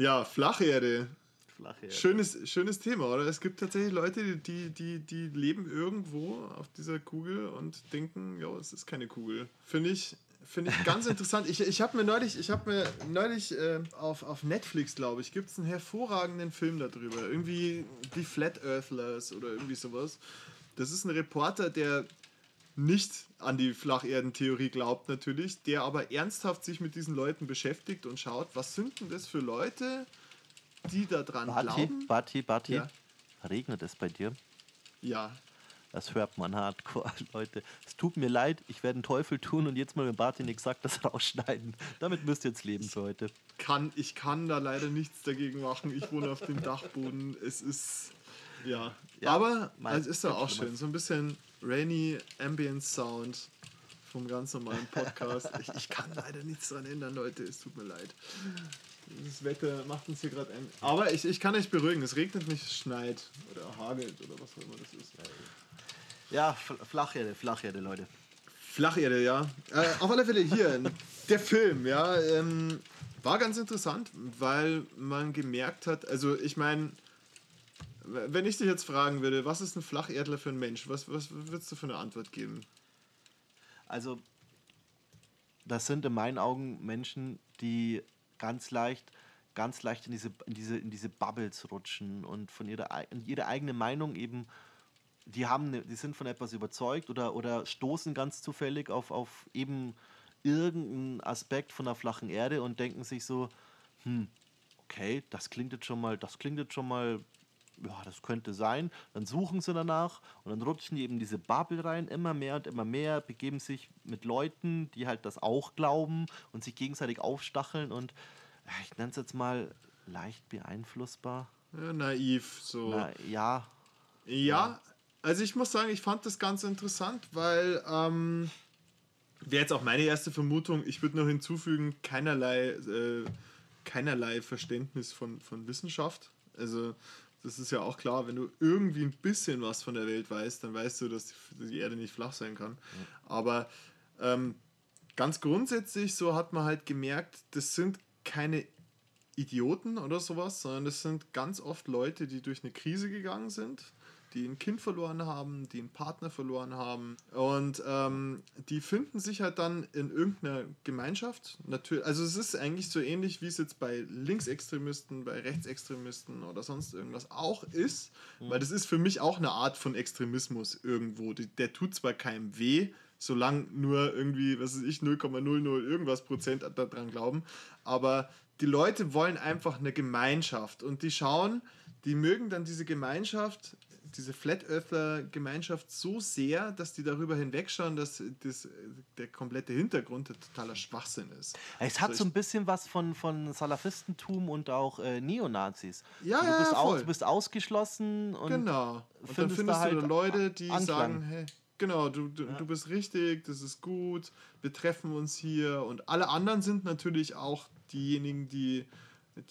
ja, Flacherde. Flacherde. Schönes, schönes Thema, oder? Es gibt tatsächlich Leute, die, die, die leben irgendwo auf dieser Kugel und denken, ja, es ist keine Kugel. Finde ich, finde ich ganz interessant. Ich, ich habe mir neulich, ich habe mir neulich äh, auf, auf Netflix, glaube ich, gibt es einen hervorragenden Film darüber. Irgendwie die Flat Earthlers oder irgendwie sowas. Das ist ein Reporter, der nicht an die Flacherdentheorie glaubt natürlich, der aber ernsthaft sich mit diesen Leuten beschäftigt und schaut, was sind denn das für Leute, die da dran Bati, glauben. Bati, Bati, ja. regnet es bei dir? Ja. Das hört man hardcore, Leute. Es tut mir leid, ich werde einen Teufel tun und jetzt mal, wenn Barty nichts sagt, das rausschneiden. Damit müsst ihr jetzt leben für heute. Kann, ich kann da leider nichts dagegen machen. Ich wohne auf dem Dachboden. Es ist. Ja. ja Aber es ist ja auch schön. So ein bisschen rainy Ambient Sound vom ganz normalen Podcast. ich, ich kann leider nichts dran ändern, Leute. Es tut mir leid. Das Wetter macht uns hier gerade ein. Aber ich, ich kann euch beruhigen, es regnet nicht, es schneit oder hagelt oder was auch immer das ist. Ja, Flacherde, Flacherde, Leute. Flacherde, ja. Äh, auf alle Fälle hier, der Film, ja, ähm, war ganz interessant, weil man gemerkt hat, also ich meine, wenn ich dich jetzt fragen würde, was ist ein Flacherdler für ein Mensch, was, was würdest du für eine Antwort geben? Also, das sind in meinen Augen Menschen, die ganz leicht, ganz leicht in diese, in diese, in diese Bubbles rutschen und von ihrer, ihre eigene Meinung eben, die haben, die sind von etwas überzeugt oder, oder stoßen ganz zufällig auf, auf eben irgendeinen Aspekt von der flachen Erde und denken sich so, hm, okay, das klingt jetzt schon mal, das klingt jetzt schon mal ja, das könnte sein. Dann suchen sie danach und dann rutschen die eben diese Bubble rein, immer mehr und immer mehr, begeben sich mit Leuten, die halt das auch glauben und sich gegenseitig aufstacheln und ich nenne es jetzt mal leicht beeinflussbar. Ja, naiv, so. Na, ja. ja. Ja, also ich muss sagen, ich fand das ganz interessant, weil ähm, wäre jetzt auch meine erste Vermutung, ich würde noch hinzufügen, keinerlei, äh, keinerlei Verständnis von, von Wissenschaft. Also das ist ja auch klar, wenn du irgendwie ein bisschen was von der Welt weißt, dann weißt du, dass die Erde nicht flach sein kann. Ja. Aber ähm, ganz grundsätzlich, so hat man halt gemerkt, das sind keine Idioten oder sowas, sondern das sind ganz oft Leute, die durch eine Krise gegangen sind die ein Kind verloren haben, die einen Partner verloren haben. Und ähm, die finden sich halt dann in irgendeiner Gemeinschaft. Natürlich, also es ist eigentlich so ähnlich, wie es jetzt bei Linksextremisten, bei Rechtsextremisten oder sonst irgendwas auch ist. Mhm. Weil das ist für mich auch eine Art von Extremismus irgendwo. Die, der tut zwar keinem weh, solange nur irgendwie, was weiß ich, 0,00 irgendwas Prozent daran glauben. Aber die Leute wollen einfach eine Gemeinschaft und die schauen, die mögen dann diese Gemeinschaft diese Flat Earther Gemeinschaft so sehr, dass die darüber hinwegschauen, dass das, der komplette Hintergrund totaler Schwachsinn ist. Es hat also so ein bisschen was von, von Salafistentum und auch äh, Neonazis. Ja, du, ja, bist voll. Aus, du bist ausgeschlossen und genau. Und dann findest da halt du Leute, die Anklang. sagen, hey, genau, du, du, ja. du bist richtig, das ist gut, wir treffen uns hier und alle anderen sind natürlich auch diejenigen, die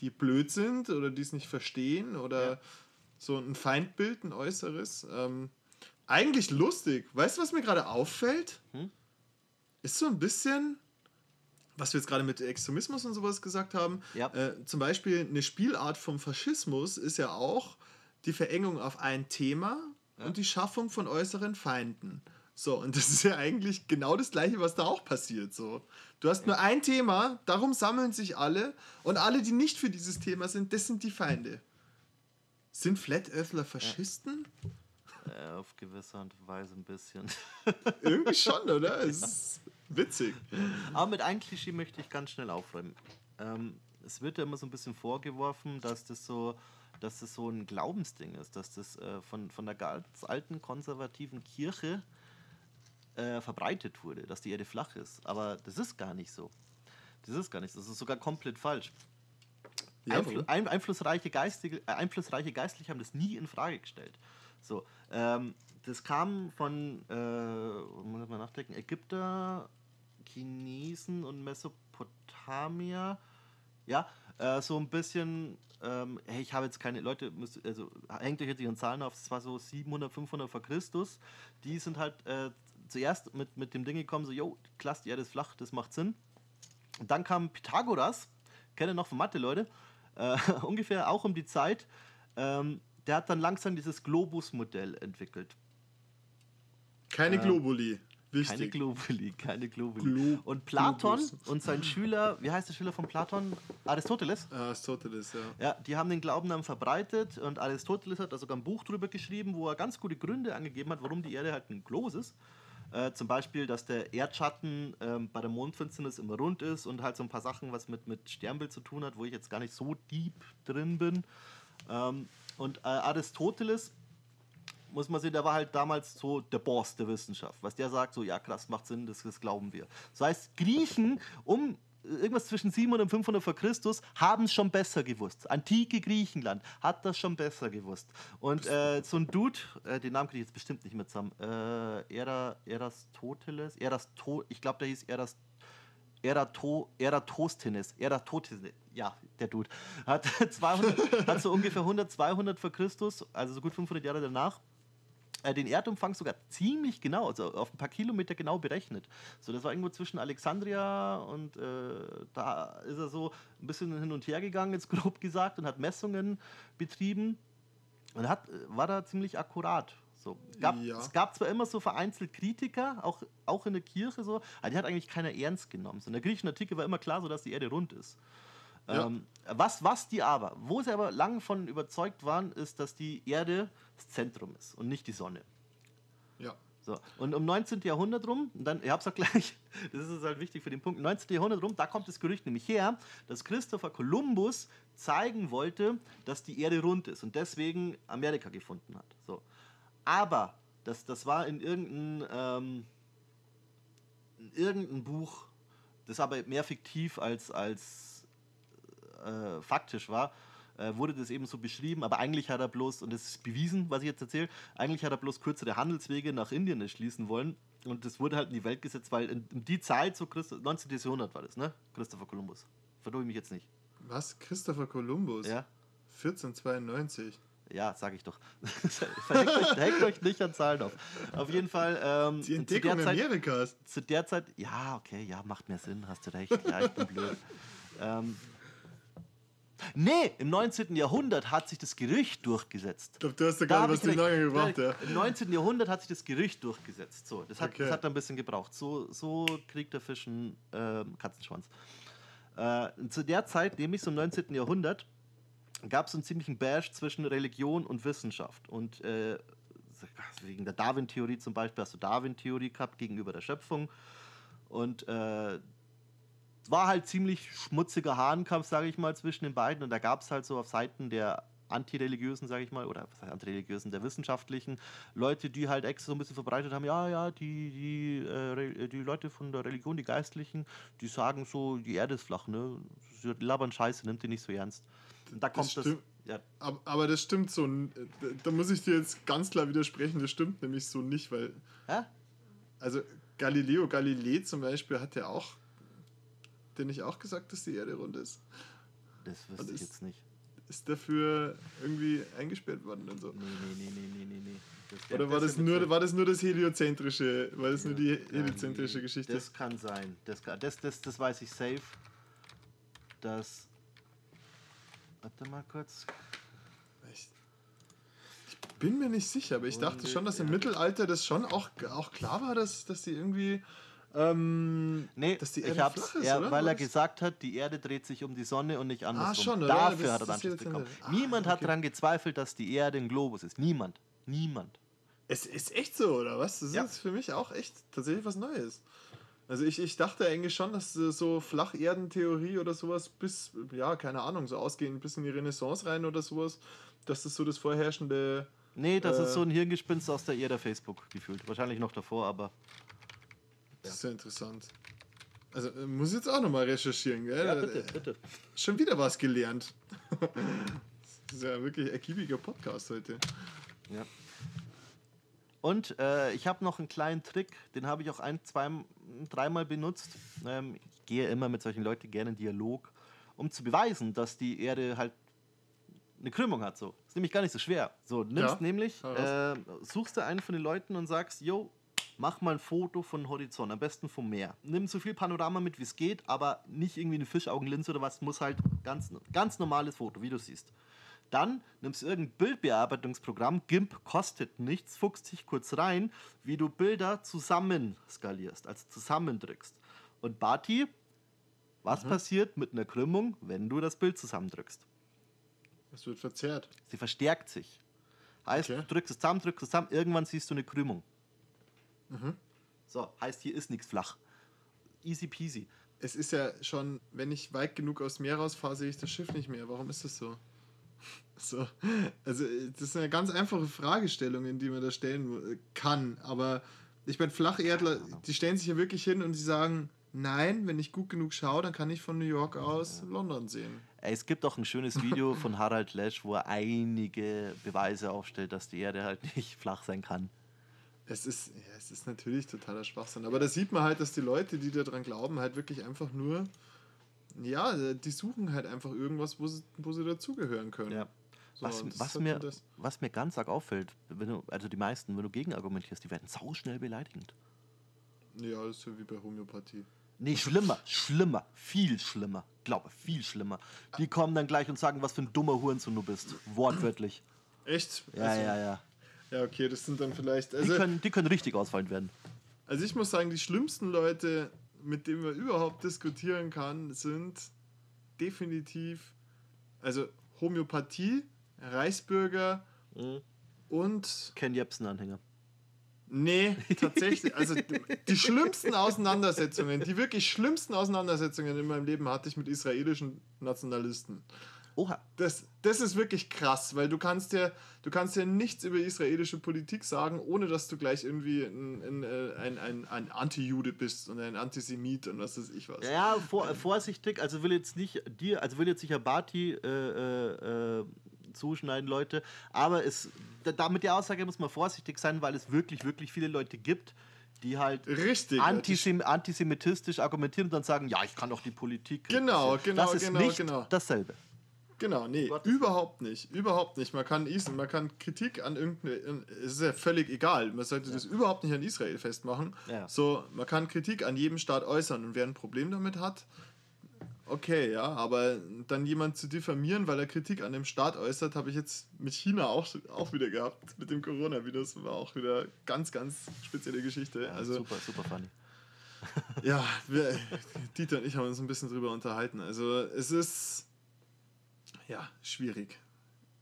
die blöd sind oder die es nicht verstehen oder ja so ein Feindbild, ein äußeres. Ähm, eigentlich lustig. Weißt du, was mir gerade auffällt? Hm? Ist so ein bisschen, was wir jetzt gerade mit Extremismus und sowas gesagt haben. Ja. Äh, zum Beispiel eine Spielart vom Faschismus ist ja auch die Verengung auf ein Thema ja. und die Schaffung von äußeren Feinden. So, und das ist ja eigentlich genau das Gleiche, was da auch passiert. So. Du hast nur ein Thema, darum sammeln sich alle und alle, die nicht für dieses Thema sind, das sind die Feinde. Sind Flat Earthler Faschisten? Ja, auf gewisse Art und Weise ein bisschen. Irgendwie schon, oder? Es ist witzig. Aber mit einem Klischee möchte ich ganz schnell aufräumen. Ähm, es wird ja immer so ein bisschen vorgeworfen, dass das so, dass das so ein Glaubensding ist, dass das äh, von, von der ganz alten konservativen Kirche äh, verbreitet wurde, dass die Erde flach ist. Aber das ist gar nicht so. Das ist gar nicht so. Das ist sogar komplett falsch. Warum? ein, einflussreiche, Geistige, äh, einflussreiche Geistliche haben das nie in Frage gestellt. So, ähm, das kam von, äh, muss mal nachdenken, Ägypter, Chinesen und Mesopotamier. Ja, äh, so ein bisschen, ähm, hey, ich habe jetzt keine Leute, müsst, also hängt euch jetzt ihren Zahlen auf, es war so 700, 500 vor Christus. Die sind halt äh, zuerst mit, mit dem Ding gekommen, so, jo, klasse, die Erde ist flach, das macht Sinn. Und dann kam Pythagoras, kenne noch von Mathe, Leute, äh, ungefähr auch um die Zeit. Ähm, der hat dann langsam dieses Globus-Modell entwickelt. Keine Äh, Globuli. Keine Wichtig. Globuli, keine Globuli. Glo- und Platon Globus. und sein Schüler, wie heißt der Schüler von Platon? Aristoteles. Ah, Aristoteles, ja. Ja, die haben den Glauben dann verbreitet und Aristoteles hat da sogar ein Buch drüber geschrieben, wo er ganz gute Gründe angegeben hat, warum die Erde halt ein Globus ist. Äh, zum Beispiel, dass der Erdschatten ähm, bei der Mondfinsternis immer rund ist und halt so ein paar Sachen, was mit, mit Sternbild zu tun hat, wo ich jetzt gar nicht so deep drin bin. Ähm, und äh, Aristoteles, muss man sehen, der war halt damals so der Boss der Wissenschaft. Was der sagt, so, ja krass, macht Sinn, das, das glauben wir. Das heißt, Griechen um irgendwas zwischen 700 und 500 vor Christus haben es schon besser gewusst. Antike Griechenland hat das schon besser gewusst. Und äh, so ein Dude, äh, den Namen kriege ich jetzt bestimmt nicht mehr zusammen, äh, Era, Erastoteles, Erasto, ich glaube, der hieß Erast, Erato, Eratosthenes, Eratosthenes, ja, der Dude, hat, 200, hat so ungefähr 100, 200 vor Christus, also so gut 500 Jahre danach, den Erdumfang sogar ziemlich genau, also auf ein paar Kilometer genau berechnet. So, das war irgendwo zwischen Alexandria und äh, da ist er so ein bisschen hin und her gegangen, jetzt grob gesagt, und hat Messungen betrieben und hat, äh, war da ziemlich akkurat. So. Es, gab, Ja. es gab zwar immer so vereinzelt Kritiker, auch, auch in der Kirche so, aber die hat eigentlich keiner ernst genommen. So in der griechischen Antike war immer klar, so dass die Erde rund ist. Ja. Ähm, was, was die aber, wo sie aber lange von überzeugt waren, ist, dass die Erde das Zentrum ist und nicht die Sonne. Ja. So. Und um 19. Jahrhundert rum, dann, ich hab's auch gleich, das ist halt wichtig für den Punkt, 19. Jahrhundert rum, da kommt das Gerücht nämlich her, dass Christopher Columbus zeigen wollte, dass die Erde rund ist und deswegen Amerika gefunden hat. So. Aber das, das war in irgendeinem ähm, in irgendein Buch, das aber mehr fiktiv als, als äh, faktisch war, äh, wurde das eben so beschrieben, aber eigentlich hat er bloß, und das ist bewiesen, was ich jetzt erzähle, eigentlich hat er bloß kürzere Handelswege nach Indien erschließen wollen. Und das wurde halt in die Welt gesetzt, weil in, in die Zeit, so Christ 19. Jahrhundert war das, ne? Christopher Columbus. Verdue ich mich jetzt nicht. Was? Christopher Columbus? Ja? 1492. Ja, sag ich doch. Verhängt euch, hängt euch nicht an Zahlen auf. Auf jeden Fall. Ähm, Die zu Entdeckung der Zeit, Amerikas. zu der Zeit, ja, okay, ja, macht mehr Sinn, hast du recht. Ja, ich bin blöd. Ähm, nee, im 19. Jahrhundert hat sich das Gerücht durchgesetzt. Ich glaube, du hast da gerade was lange gebraucht, ja. Im 19. Jahrhundert hat sich das Gerücht durchgesetzt. So, das hat, Okay. das hat ein bisschen gebraucht. So, so kriegt der Fisch einen ähm, Katzenschwanz. Äh, zu der Zeit, nämlich so im 19. Jahrhundert, gab es einen ziemlichen Bash zwischen Religion und Wissenschaft. Und äh, wegen der Darwin-Theorie zum Beispiel hast du Darwin-Theorie gehabt gegenüber der Schöpfung. Und äh, war halt ziemlich schmutziger Hahnkampf, sage ich mal, zwischen den beiden. Und da gab es halt so auf Seiten der Antireligiösen, sage ich mal, oder was heißt Antireligiösen, der Wissenschaftlichen, Leute, die halt extra so ein bisschen verbreitet haben, ja, ja, die, die, äh, Re- die Leute von der Religion, die Geistlichen, die sagen so, die Erde ist flach, ne? Sie labern Scheiße, nimmt die nicht so ernst. Und da kommt das. ja, Aber, das stimmt so. n- Da muss ich dir jetzt ganz klar widersprechen. Das stimmt nämlich so nicht, weil. hä? Also, Galileo Galilei zum Beispiel hat ja auch. Der nicht auch gesagt, dass die Erde rund ist. Das wüsste ich jetzt nicht. Ist dafür irgendwie eingesperrt worden und so. Nee, nee, nee, nee, nee, nee, Oder war das, nur, war das nur das heliozentrische, war das nur die heliozentrische Geschichte? Das kann sein. Das, das, das, das weiß ich safe. Das. Warte mal kurz. Ich, ich bin mir nicht sicher, aber ich dachte schon, dass im. Mittelalter das schon auch, auch klar war, dass, dass die irgendwie. Ähm, Nee, dass die ich Erde hab's, flach ist, er, weil er gesagt hat, die Erde dreht sich um die Sonne und nicht andersrum. schon, oder? Dafür Das- hat er dann ist Schiss bekommen. Ah, Niemand hat okay. daran gezweifelt, dass die Erde ein Globus ist. Niemand. Niemand. Es ist echt so, oder was? Das Ja. ist für mich auch echt tatsächlich was Neues. Also ich, ich dachte eigentlich schon, dass äh, so Flacherdentheorie oder sowas bis, ja, keine Ahnung, so ausgehend bis in die Renaissance rein oder sowas, dass das so das vorherrschende. Nee, das ist Äh. so ein Hirngespinst aus der Ära Facebook gefühlt. Wahrscheinlich noch davor, aber. Das ist ja interessant. Also äh, muss ich jetzt auch nochmal recherchieren, gell? Ja, bitte, bitte. Schon wieder was gelernt. das ist ja wirklich ein ergiebiger Podcast heute. Ja. Und äh, ich habe noch einen kleinen Trick, den habe ich auch ein, zwei, dreimal benutzt. Ähm, ich gehe immer mit solchen Leuten gerne in Dialog, um zu beweisen, dass die Erde halt eine Krümmung hat. So. Ist nämlich gar nicht so schwer. So, du nimmst Ja, nämlich, äh, suchst du einen von den Leuten und sagst, yo, mach mal ein Foto von Horizont, am besten vom Meer. Nimm so viel Panorama mit, wie es geht, aber nicht irgendwie eine Fischaugenlinse oder was, muss halt ganz, ganz normales Foto, wie du siehst. Dann nimmst du irgendein Bildbearbeitungsprogramm, GIMP kostet nichts, fuchst dich kurz rein, wie du Bilder zusammen skalierst, also zusammendrückst. Und Bati, was passiert mit einer Krümmung, wenn du das Bild zusammendrückst? Es wird verzerrt. Sie verstärkt sich. Heißt, Okay. du drückst es zusammen, drückst es zusammen, irgendwann siehst du eine Krümmung. So, heißt, hier ist nichts flach. Easy peasy. Es ist ja schon, wenn ich weit genug aus dem Meer rausfahre, sehe ich das Schiff nicht mehr. Warum ist das so? So, also das sind ja ganz einfache Fragestellungen, die man da stellen kann. Aber ich meine, Flacherdler, die stellen sich ja wirklich hin und die sagen, nein, wenn ich gut genug schaue, dann kann ich von New York aus London sehen. Es gibt auch ein schönes Video von Harald Lesch, wo er einige Beweise aufstellt, dass die Erde halt nicht flach sein kann. Es ist, ja, es ist natürlich totaler Schwachsinn. Aber da sieht man halt, dass die Leute, die daran glauben, halt wirklich einfach nur, ja, die suchen halt einfach irgendwas, wo sie, wo sie dazugehören können. Ja. So, was, was, halt mir, was mir ganz arg auffällt, wenn du, also die meisten, wenn du gegenargumentierst, die werden sauschnell beleidigend. Ja, das ist ja wie bei Homöopathie. Nee, schlimmer, schlimmer, viel schlimmer. Glaube, viel schlimmer. Die kommen dann gleich und sagen, was für ein dummer Hurensohn du bist. Wortwörtlich. Echt? Ja, also, ja, ja. Ja, okay, das sind dann vielleicht. Die Also, können, die können richtig ausfallend werden. also ich muss sagen, die schlimmsten Leute, mit denen man überhaupt diskutieren kann, sind definitiv, also Homöopathie, Reichsbürger Mhm. und Ken Jebsen-Anhänger. Nee, tatsächlich. Also die, die schlimmsten Auseinandersetzungen, die wirklich schlimmsten Auseinandersetzungen in meinem Leben hatte ich mit israelischen Nationalisten. Oha. Das, das ist wirklich krass, weil du kannst ja, du kannst ja nichts über israelische Politik sagen, ohne dass du gleich irgendwie ein, ein, äh, ein, ein, ein Anti-Jude bist und ein Antisemit und was weiß ich was. Ja, vor, äh, vorsichtig, also will jetzt nicht dir, also will jetzt sicher Bati äh, äh, äh, zuschneiden, Leute, aber es, da, mit der Aussage muss man vorsichtig sein, weil es wirklich, wirklich viele Leute gibt, die halt Richtig. antisem antisemitistisch argumentieren und dann sagen, ja, ich kann doch die Politik. Genau, genau, Das ist genau, nicht genau. dasselbe. Genau, nee, überhaupt nicht. Überhaupt nicht. Man kann, Is man kann Kritik an irgendeine. Es ist ja völlig egal. Man sollte das überhaupt nicht an Israel festmachen. Ja. So, man kann Kritik an jedem Staat äußern und wer ein Problem damit hat, okay, ja, aber dann jemand zu diffamieren, weil er Kritik an dem Staat äußert, habe ich jetzt mit China auch, auch wieder gehabt. Mit dem Coronavirus war auch wieder ganz, ganz spezielle Geschichte. Ja, also, super, super funny. ja, wir, Dieter und ich haben uns ein bisschen drüber unterhalten. Also es ist ja schwierig.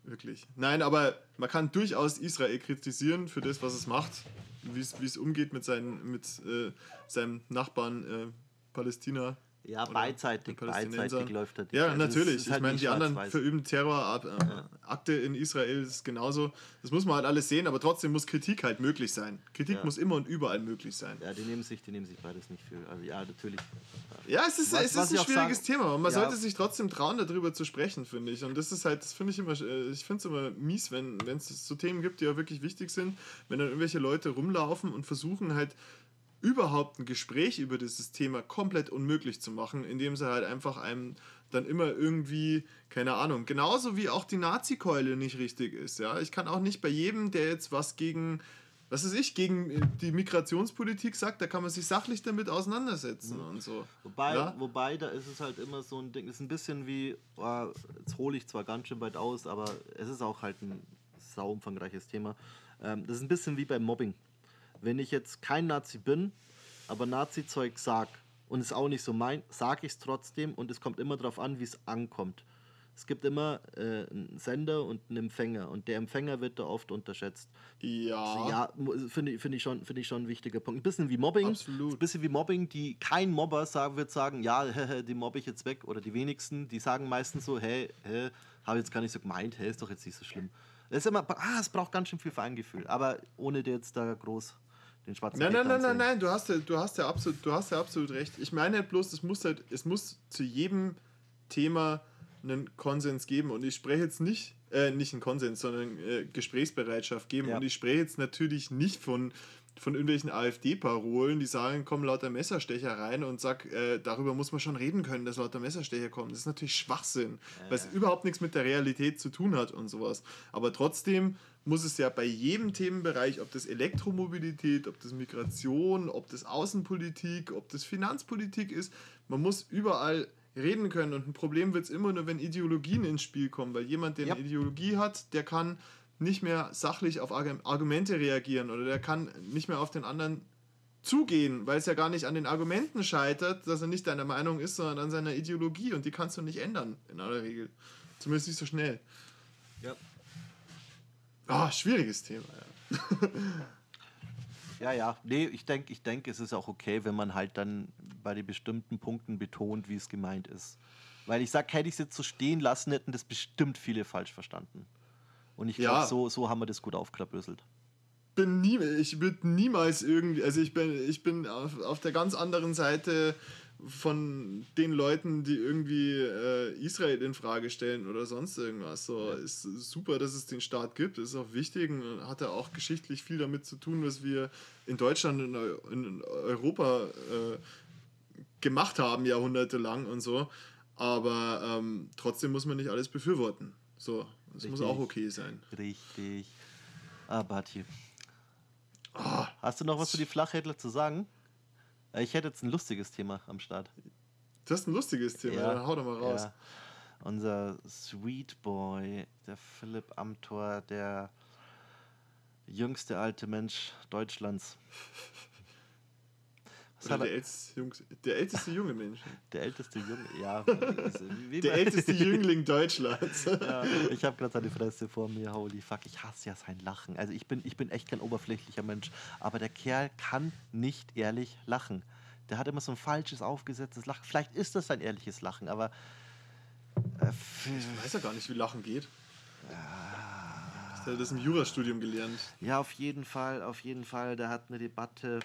Wirklich. Nein, aber man kann durchaus Israel kritisieren für das, was es macht, wie es umgeht mit, seinen, mit äh, seinem Nachbarn äh, Palästina. Ja, Oder beidseitig, beidseitig läuft das. Ja, Also natürlich. ist Ich halt meine, die anderen verüben Terrorakte in Israel ist genauso. Das muss man halt alles sehen, aber trotzdem muss Kritik halt möglich sein. Kritik Ja. muss immer und überall möglich sein. Ja, die nehmen sich, die nehmen sich beides nicht viel. Also ja, natürlich. Ja, es ist, Was- es was ist ein schwieriges sagen- Thema, aber man Ja. sollte sich trotzdem trauen, darüber zu sprechen, finde ich. Und das ist halt, das finde ich immer, äh, ich finde es immer mies, wenn es so Themen gibt, die ja wirklich wichtig sind, wenn dann irgendwelche Leute rumlaufen und versuchen halt überhaupt ein Gespräch über dieses Thema komplett unmöglich zu machen, indem sie halt einfach einem dann immer irgendwie, keine Ahnung, genauso wie auch die Nazi-Keule nicht richtig ist, ja. Ich kann auch nicht bei jedem, der jetzt was gegen, was weiß ich, gegen die Migrationspolitik sagt, da kann man sich sachlich damit auseinandersetzen und so. Wobei, Ja? wobei, da ist es halt immer so ein Ding, ist ein bisschen wie, oh, jetzt hole ich zwar ganz schön weit aus, aber es ist auch halt ein sau umfangreiches Thema. Ähm, das ist ein bisschen wie beim Mobbing. Wenn ich jetzt kein Nazi bin, aber Nazi-Zeug sag und es auch nicht so mein, sage ich es trotzdem und es kommt immer darauf an, wie es ankommt. Es gibt immer äh, einen Sender und einen Empfänger und der Empfänger wird da oft unterschätzt. Ja. Ja, finde ich, finde ich, schon, finde ich schon ein wichtiger Punkt. Ein bisschen wie Mobbing. Absolut. Ein bisschen wie Mobbing, die kein Mobber sagen, wird sagen, ja, die mobbe ich jetzt weg. Oder die wenigsten, die sagen meistens so, hey, hä, habe jetzt gar nicht so gemeint, hey, ist doch jetzt nicht so schlimm. Es ist immer, ah, es braucht ganz schön viel Feingefühl. Aber ohne dir jetzt da groß den schwarzen Nein, nein, nein, nein, nein, du hast ja, du hast ja absolut, du hast ja absolut recht. Ich meine halt bloß, es muss halt, es muss zu jedem Thema einen Konsens geben und ich spreche jetzt nicht, äh, nicht einen Konsens, sondern äh, Gesprächsbereitschaft geben Ja. und ich spreche jetzt natürlich nicht von von irgendwelchen AfD-Parolen, die sagen, kommen lauter Messerstecher rein und sag, äh, darüber muss man schon reden können, dass lauter Messerstecher kommen. Das ist natürlich Schwachsinn, weil es überhaupt nichts mit der Realität zu tun hat und sowas. Aber trotzdem muss es ja bei jedem Themenbereich, ob das Elektromobilität, ob das Migration, ob das Außenpolitik, ob das Finanzpolitik ist, man muss überall reden können. Und ein Problem wird es immer nur, wenn Ideologien ins Spiel kommen, weil jemand, der Ja. eine Ideologie hat, der kann nicht mehr sachlich auf Argu- Argumente reagieren oder der kann nicht mehr auf den anderen zugehen, weil es ja gar nicht an den Argumenten scheitert, dass er nicht deiner Meinung ist, sondern an seiner Ideologie und die kannst du nicht ändern, in aller Regel. Zumindest nicht so schnell. Ja. Ah, schwieriges Thema. Ja. Ja, ja. Nee, ich denke, ich denk, es ist auch okay, wenn man halt dann bei den bestimmten Punkten betont, wie es gemeint ist. Weil ich sag, hätte ich es jetzt so stehen lassen, hätten das bestimmt viele falsch verstanden. Und ich glaube, Ja. so, so haben wir das gut aufklapöselt. bin nie, ich würde niemals irgendwie, also ich bin, ich bin auf, auf der ganz anderen Seite von den Leuten, die irgendwie äh, Israel in Frage stellen oder sonst irgendwas. So ist super, dass es den Staat gibt, ist auch wichtig und hat ja auch geschichtlich viel damit zu tun, was wir in Deutschland und in Europa äh, gemacht haben, jahrhundertelang und so. Aber ähm, trotzdem muss man nicht alles befürworten. So, das muss Richtig. auch okay sein. Richtig. Ah, Bati. Ah. Hast du noch was zu die Flachhändler zu sagen? Äh, Ich hätte jetzt ein lustiges Thema am Start. Das ist ein lustiges Thema, dann hau doch mal raus. Ja. Unser Sweet Boy, der Philipp Amthor, der jüngste alte Mensch Deutschlands. Oder hat der er, älteste, Jungs, der älteste junge Mensch. der älteste Junge, ja. wie Der älteste Jüngling Deutschlands. Ja, ich habe gerade seine Fresse vor mir, holy fuck, ich hasse ja sein Lachen. Also ich bin, ich bin echt kein oberflächlicher Mensch, aber der Kerl kann nicht ehrlich lachen. Der hat immer so ein falsches, aufgesetztes Lachen. Vielleicht ist das sein ehrliches Lachen, aber äh, Ich weiß ja gar nicht, wie Lachen geht. Hast du das im Jurastudium gelernt? Ja, auf jeden Fall, auf jeden Fall. Der hat eine Debatte,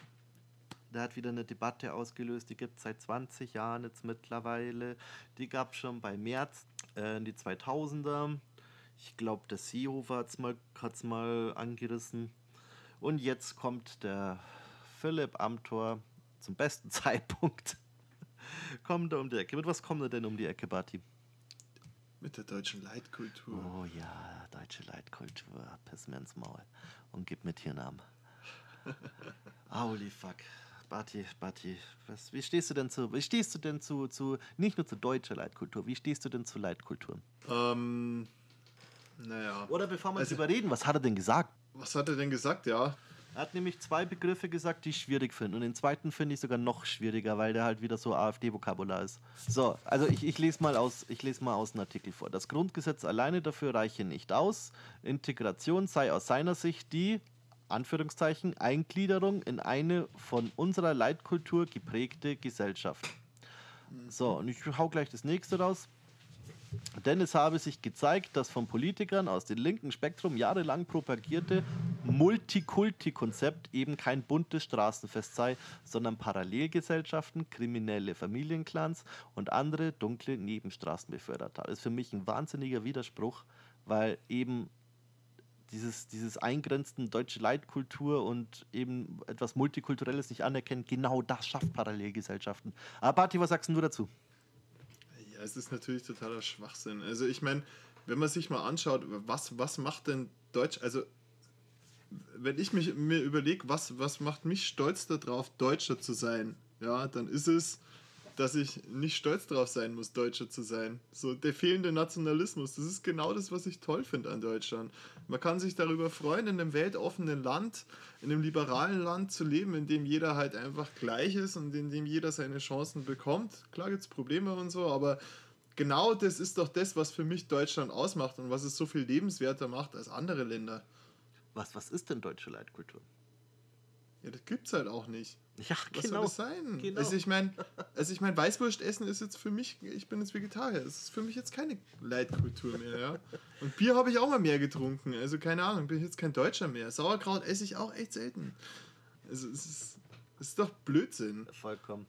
der hat wieder eine Debatte ausgelöst, die gibt es seit 20 Jahren jetzt mittlerweile. Die gab es schon bei März äh, in die 2000er. Ich glaube, der Seehofer hat es mal, hat's mal angerissen. Und jetzt kommt der Philipp Amthor zum besten Zeitpunkt. kommt er um die Ecke. Mit was kommt er denn um die Ecke, Bati? Mit der deutschen Leitkultur. Oh ja, deutsche Leitkultur. Piss mir ins Maul und gib mir Tiernamen. Holy fuck. Bati, Bati, was, wie stehst du denn zu, wie stehst du denn zu, zu, nicht nur zu deutscher Leitkultur, wie stehst du denn zu Leitkultur? Ähm, naja. Oder bevor wir Also- drüber reden, was hat er denn gesagt? Was hat er denn gesagt? Ja. Er hat nämlich zwei Begriffe gesagt, die ich schwierig finde. Und den zweiten finde ich sogar noch schwieriger, weil der halt wieder so AfD-Vokabular ist. So, also ich, ich, lese mal aus, ich lese mal aus einem Artikel vor. Das Grundgesetz alleine dafür reiche nicht aus. Integration sei aus seiner Sicht die, Anführungszeichen, Eingliederung in eine von unserer Leitkultur geprägte Gesellschaft. So, und ich hau gleich das nächste raus. Denn es habe sich gezeigt, dass von Politikern aus dem linken Spektrum jahrelang propagierte Multikulti-Konzept eben kein buntes Straßenfest sei, sondern Parallelgesellschaften, kriminelle Familienclans und andere dunkle Nebenstraßen befördert hat. Das ist für mich ein wahnsinniger Widerspruch, weil eben dieses, dieses Eingrenzen deutsche Leitkultur und eben etwas Multikulturelles nicht anerkennt, genau das schafft Parallelgesellschaften. Aber Barty, was sagst du dazu? Ja, es ist natürlich totaler Schwachsinn. Also ich meine, wenn man sich mal anschaut, was, was macht denn Deutsch, also wenn ich mich, mir überlege, was, was macht mich stolz darauf, Deutscher zu sein, ja, dann ist es, dass ich nicht stolz darauf sein muss, Deutscher zu sein. So der fehlende Nationalismus, das ist genau das, was ich toll finde an Deutschland. Man kann sich darüber freuen, in einem weltoffenen Land, in einem liberalen Land zu leben, in dem jeder halt einfach gleich ist und in dem jeder seine Chancen bekommt. Klar gibt es Probleme und so, aber genau das ist doch das, was für mich Deutschland ausmacht und was es so viel lebenswerter macht als andere Länder. Was, was ist denn deutsche Leitkultur? Ja, das gibt's halt auch nicht. Ja, Was genau. soll das sein? Genau. Also ich meine, also ich mein, Weißwurst essen ist jetzt für mich, ich bin jetzt Vegetarier, das ist für mich jetzt keine Leitkultur mehr, ja. Und Bier habe ich auch mal mehr getrunken, also keine Ahnung, bin ich jetzt kein Deutscher mehr. Sauerkraut esse ich auch echt selten. Also es ist, es ist doch Blödsinn. Vollkommen.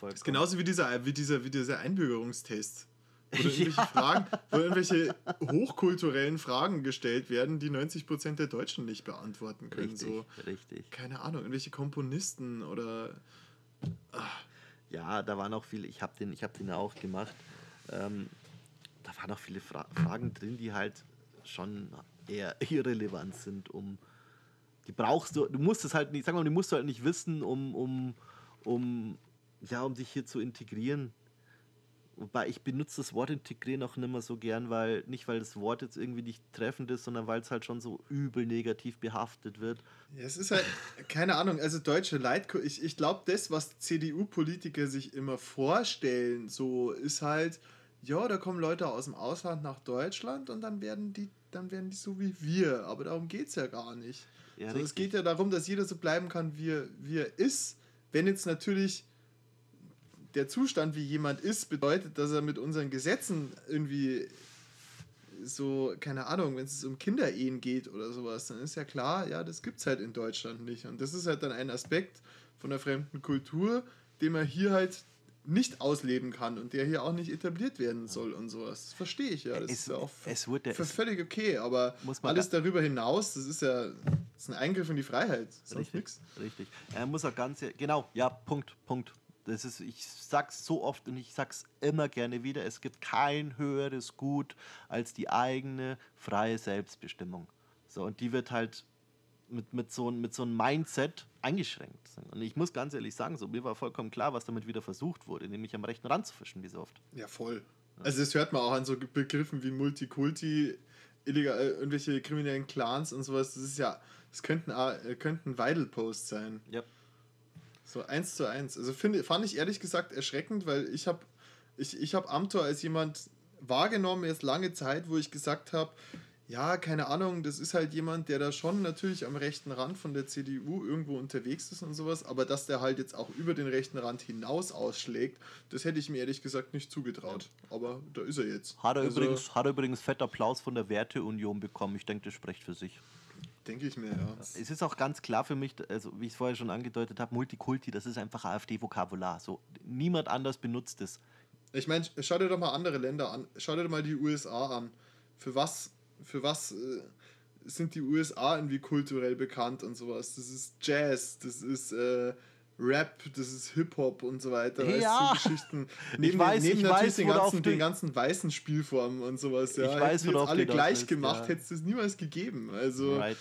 Das ist genauso wie dieser, wie dieser, wie dieser Einbürgerungstest. Wo irgendwelche, ja. Fragen, wo irgendwelche hochkulturellen Fragen gestellt werden, die 90% der Deutschen nicht beantworten können. Richtig, so, richtig. Keine Ahnung, irgendwelche Komponisten oder. Ach. Ja, da waren auch viele, ich habe den, hab den auch gemacht. Ähm, da waren auch viele Fra Fragen drin, die halt schon eher irrelevant sind, um. Die brauchst du, du musst es halt nicht, sag mal, die musst du halt nicht wissen, um, um, um, ja, um dich hier zu integrieren. Wobei ich benutze das Wort integrieren auch nicht mehr so gern, weil nicht weil das Wort jetzt irgendwie nicht treffend ist, sondern weil es halt schon so übel negativ behaftet wird. Ja, es ist halt, keine Ahnung, also deutsche Leitkultur, ich, ich glaube, das, was CDU-Politiker sich immer vorstellen, so ist halt, ja, da kommen Leute aus dem Ausland nach Deutschland und dann werden die, dann werden die so wie wir. Aber darum geht es ja gar nicht. Ja, so, es geht ja darum, dass jeder so bleiben kann, wie er, wie er ist. Wenn jetzt natürlich der Zustand, wie jemand ist, bedeutet, dass er mit unseren Gesetzen irgendwie so, keine Ahnung, wenn es um Kinderehen geht oder sowas, dann ist ja klar, ja, das gibt es halt in Deutschland nicht. Und das ist halt dann ein Aspekt von der fremden Kultur, den man hier halt nicht ausleben kann und der hier auch nicht etabliert werden soll und sowas. Das verstehe ich ja. Das es, ist ja auch es wurde, für völlig okay, aber alles darüber hinaus, das ist ja das ist ein Eingriff in die Freiheit. Sonst richtig, nix. richtig. Er muss auch ganz, genau, ja, Punkt, Punkt. Das ist, ich sag's so oft und ich sag's immer gerne wieder, es gibt kein höheres Gut als die eigene freie Selbstbestimmung. So, und die wird halt mit, mit, so, mit so einem Mindset eingeschränkt. Und ich muss ganz ehrlich sagen, so, mir war vollkommen klar, was damit wieder versucht wurde, nämlich am rechten Rand zu fischen, wie so oft. Ja, voll. Also das hört man auch an so Begriffen wie Multikulti, illegal, äh, irgendwelche kriminellen Clans und sowas. Das ist ja, das könnten, äh, könnten Weidel-Posts sein. Ja. So eins zu eins. Also finde, fand ich ehrlich gesagt erschreckend, weil ich habe ich, ich hab Amtor als jemand wahrgenommen, erst lange Zeit, wo ich gesagt habe, ja, keine Ahnung, das ist halt jemand, der da schon natürlich am rechten Rand von der CDU irgendwo unterwegs ist und sowas, aber dass der halt jetzt auch über den rechten Rand hinaus ausschlägt, das hätte ich mir ehrlich gesagt nicht zugetraut. Aber da ist er jetzt. Hat er, also, übrigens, hat er übrigens fett Applaus von der Werteunion bekommen. Ich denke, das spricht für sich. Denke ich mir, ja. Es ist auch ganz klar für mich, also wie ich es vorher schon angedeutet habe, Multikulti, das ist einfach AfD-Vokabular. So, niemand anders benutzt es. Ich meine, schau dir doch mal andere Länder an. Schau dir doch mal die USA an. Für was für was äh, sind die USA irgendwie kulturell bekannt und sowas? Das ist Jazz, das ist äh, Rap, das ist Hip-Hop und so weiter. Ja. Weißt, so Geschichten. Neben, ich weiß, neben ich natürlich weiß, den, ganzen, den ganzen weißen Spielformen und sowas. Ja. Ich weiß, Hättest alle gleich gemacht, ja. hätte es niemals gegeben. Also. Right.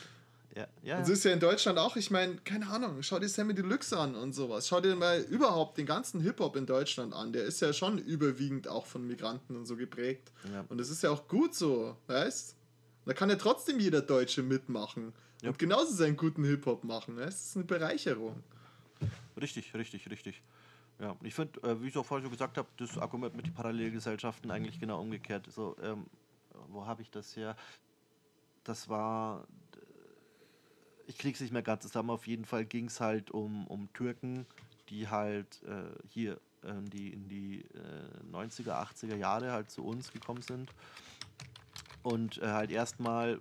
Ja, ja. Und so ist ja in Deutschland auch, ich meine, keine Ahnung, schau dir Sammy Deluxe an und sowas. Schau dir mal überhaupt den ganzen Hip-Hop in Deutschland an. Der ist ja schon überwiegend auch von Migranten und so geprägt. Ja. Und das ist ja auch gut so, weißt da kann ja trotzdem jeder Deutsche mitmachen ja. und genauso seinen guten Hip-Hop machen. Es ist eine Bereicherung. Richtig, richtig, richtig. Ja, ich finde, äh, wie ich auch vorher schon gesagt habe, das Argument mit den Parallelgesellschaften eigentlich genau umgekehrt. So, ähm, wo habe ich das her? Das war, ich krieg's nicht mehr ganz zusammen. Auf jeden Fall ging es halt um, um Türken, die halt äh, hier äh, die, in die äh, 90er, 80er Jahre halt zu uns gekommen sind und äh, halt erstmal,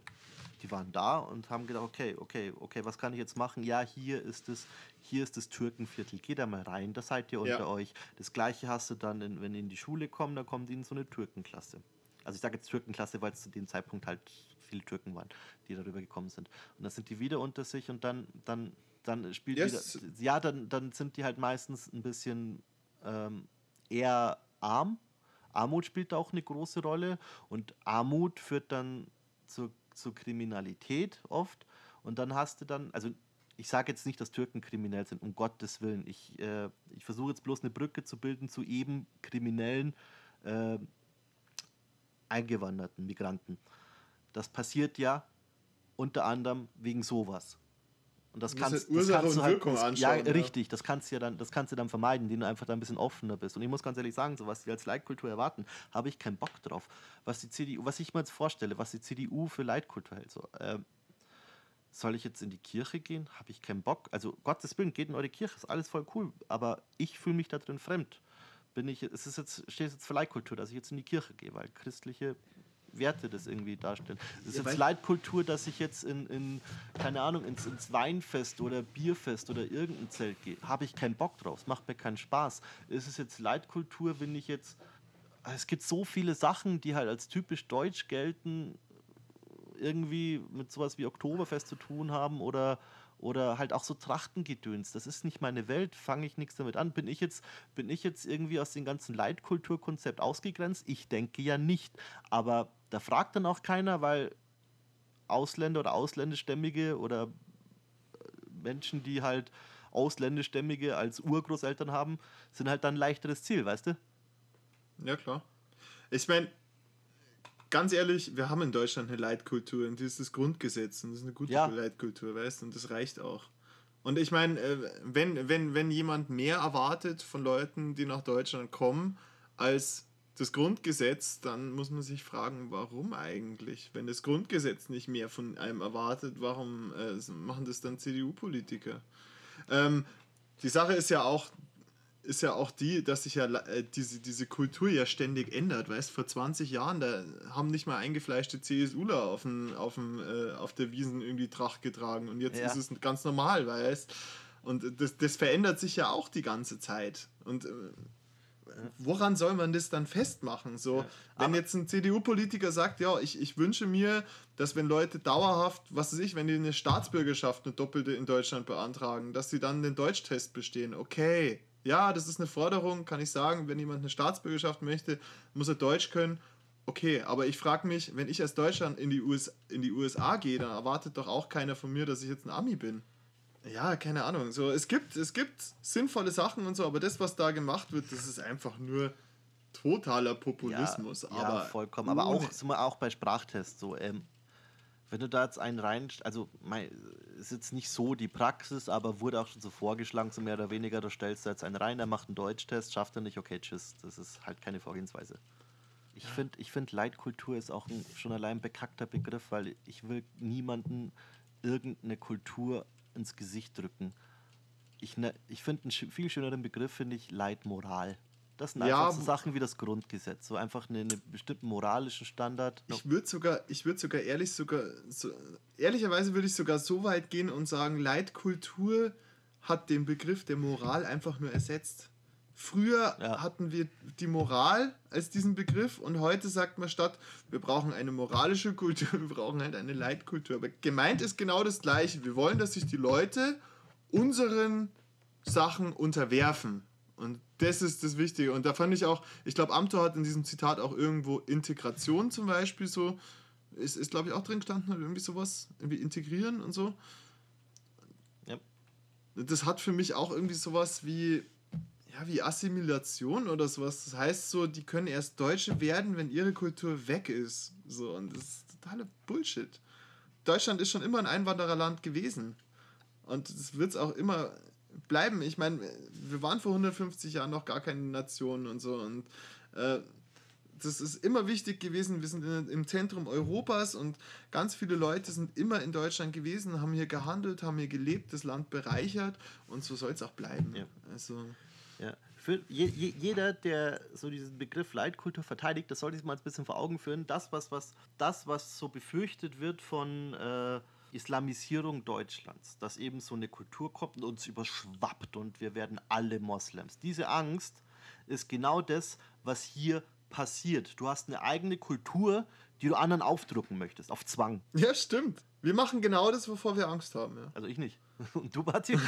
die waren da und haben gedacht, okay, okay, okay, was kann ich jetzt machen? Ja, hier ist es, hier ist das Türkenviertel, geht da mal rein, da seid ihr unter ja. euch. Das gleiche hast du dann, in, wenn die in die Schule kommen, dann kommen die in so eine Türkenklasse. Also ich sage jetzt Türkenklasse, weil es zu dem Zeitpunkt halt viele Türken waren, die darüber gekommen sind. Und dann sind die wieder unter sich und dann, dann, dann spielt yes. wieder. Ja, dann, dann sind die halt meistens ein bisschen ähm, eher arm Armut spielt da auch eine große Rolle und Armut führt dann zur, zur Kriminalität oft und dann hast du dann, also ich sage jetzt nicht, dass Türken kriminell sind, um Gottes Willen. Ich, äh, ich versuche jetzt bloß eine Brücke zu bilden zu eben kriminellen äh, eingewanderten Migranten. Das passiert ja unter anderem wegen sowas. Und das, kannst, das, das kannst du halt, das, ja, ja, richtig, das kannst du ja dann, das kannst du dann vermeiden, indem du einfach da ein bisschen offener bist. Und ich muss ganz ehrlich sagen, so was die als Leitkultur erwarten, habe ich keinen Bock drauf. Was die CDU, was ich mir jetzt vorstelle, was die CDU für Leitkultur hält, so, äh, soll ich jetzt in die Kirche gehen? Habe ich keinen Bock. Also Gottes Willen, geht in eure Kirche, ist alles voll cool, aber ich fühle mich da drin fremd. Bin ich, es ist jetzt, steht jetzt für Leitkultur, dass ich jetzt in die Kirche gehe, weil christliche Werte das irgendwie darstellen. Das ist Ja, jetzt Leitkultur, dass ich jetzt in, in keine Ahnung, ins, ins Weinfest oder Bierfest oder irgendein Zelt gehe. Habe ich keinen Bock drauf. Es macht mir keinen Spaß. Ist es jetzt Leitkultur, wenn ich jetzt. Es gibt so viele Sachen, die halt als typisch deutsch gelten, irgendwie mit sowas wie Oktoberfest zu tun haben oder, oder halt auch so Trachtengedöns. Das ist nicht meine Welt, fange ich nichts damit an. Bin ich, jetzt, bin ich jetzt irgendwie aus dem ganzen Leitkulturkonzept ausgegrenzt? Ich denke ja nicht. Aber da fragt dann auch keiner, weil Ausländer oder Ausländischstämmige oder äh, Menschen, die halt Ausländischstämmige als Urgroßeltern haben, sind halt dann ein leichteres Ziel, weißt du? Ja, klar. Ich meine, ganz ehrlich, wir haben in Deutschland eine Leitkultur und das ist das Grundgesetz und das ist eine gute Ja. Leitkultur, weißt du, und das reicht auch. Und ich meine, äh, wenn, wenn, wenn jemand mehr erwartet von Leuten, die nach Deutschland kommen, als das Grundgesetz, dann muss man sich fragen, warum eigentlich? Wenn das Grundgesetz nicht mehr von einem erwartet, warum äh, machen das dann CDU-Politiker? Ähm, die Sache ist ja auch, ist ja auch die, dass sich ja äh, diese, diese Kultur ja ständig ändert. Weißt vor 20 Jahren, da haben nicht mal eingefleischte CSUler auf, dem, auf, dem, äh, auf der Wiesen irgendwie Tracht getragen und jetzt Ja. ist es ganz normal, weißt Und das, das verändert sich ja auch die ganze Zeit. Und äh, woran soll man das dann festmachen? So, wenn jetzt ein CDU-Politiker sagt, ja, ich, ich wünsche mir, dass wenn Leute dauerhaft, was weiß ich, wenn die eine Staatsbürgerschaft, eine doppelte in Deutschland beantragen, dass sie dann den Deutschtest bestehen. Okay, ja, das ist eine Forderung, kann ich sagen, wenn jemand eine Staatsbürgerschaft möchte, muss er Deutsch können. Okay, aber ich frage mich, wenn ich als Deutschland in die, US, in die USA gehe, dann erwartet doch auch keiner von mir, dass ich jetzt ein Ami bin. Ja, keine Ahnung. So, es gibt, es gibt sinnvolle Sachen und so, aber das, was da gemacht wird, das ist einfach nur totaler Populismus. Ja, aber ja, vollkommen. Aber auch, sind wir auch bei Sprachtests so. Ähm, wenn du da jetzt einen rein, also mei, ist jetzt nicht so die Praxis, aber wurde auch schon so vorgeschlagen, so mehr oder weniger, da stellst du jetzt einen rein, der macht einen Deutschtest, schafft er nicht, okay, tschüss. Das ist halt keine Vorgehensweise. Ich finde, ich find, Leitkultur ist auch ein, schon allein ein bekackter Begriff, weil ich will niemanden irgendeine Kultur ins Gesicht drücken. Ich, ne, ich finde einen viel schöneren Begriff, finde ich, Leitmoral. Das sind Ja, einfach so Sachen wie das Grundgesetz, so einfach einen eine bestimmten moralischen Standard. Ich würde sogar, ich würde sogar ehrlich sogar, so, ehrlicherweise würde ich sogar so weit gehen und sagen, Leitkultur hat den Begriff der Moral einfach nur ersetzt. Früher Ja. hatten wir die Moral als diesen Begriff und heute sagt man statt, wir brauchen eine moralische Kultur, wir brauchen halt eine Leitkultur. Aber gemeint ist genau das Gleiche. Wir wollen, dass sich die Leute unseren Sachen unterwerfen. Und das ist das Wichtige. Und da fand ich auch, ich glaube, Amthor hat in diesem Zitat auch irgendwo Integration zum Beispiel so, ist, ist glaube ich, auch drin gestanden, irgendwie sowas, irgendwie integrieren und so. Ja. Das hat für mich auch irgendwie sowas wie, ja, wie Assimilation oder sowas. Das heißt so, die können erst Deutsche werden, wenn ihre Kultur weg ist. So, und das ist totaler Bullshit. Deutschland ist schon immer ein Einwandererland gewesen. Und das wird es auch immer bleiben. Ich meine, wir waren vor 150 Jahren noch gar keine Nation und so. Und äh, das ist immer wichtig gewesen. Wir sind in, im Zentrum Europas und ganz viele Leute sind immer in Deutschland gewesen, haben hier gehandelt, haben hier gelebt, das Land bereichert und so soll es auch bleiben. Ja. Also, Ja. Für je, je, jeder, der so diesen Begriff Leitkultur verteidigt, das sollte sich mal ein bisschen vor Augen führen. Das, was, was, das, was so befürchtet wird von äh, Islamisierung Deutschlands, dass eben so eine Kultur kommt und uns überschwappt und wir werden alle Moslems. Diese Angst ist genau das, was hier passiert. Du hast eine eigene Kultur, die du anderen aufdrücken möchtest, auf Zwang. ja, stimmt. Wir machen genau das, wovor wir Angst haben. Ja. Also ich nicht. Und du, Bati?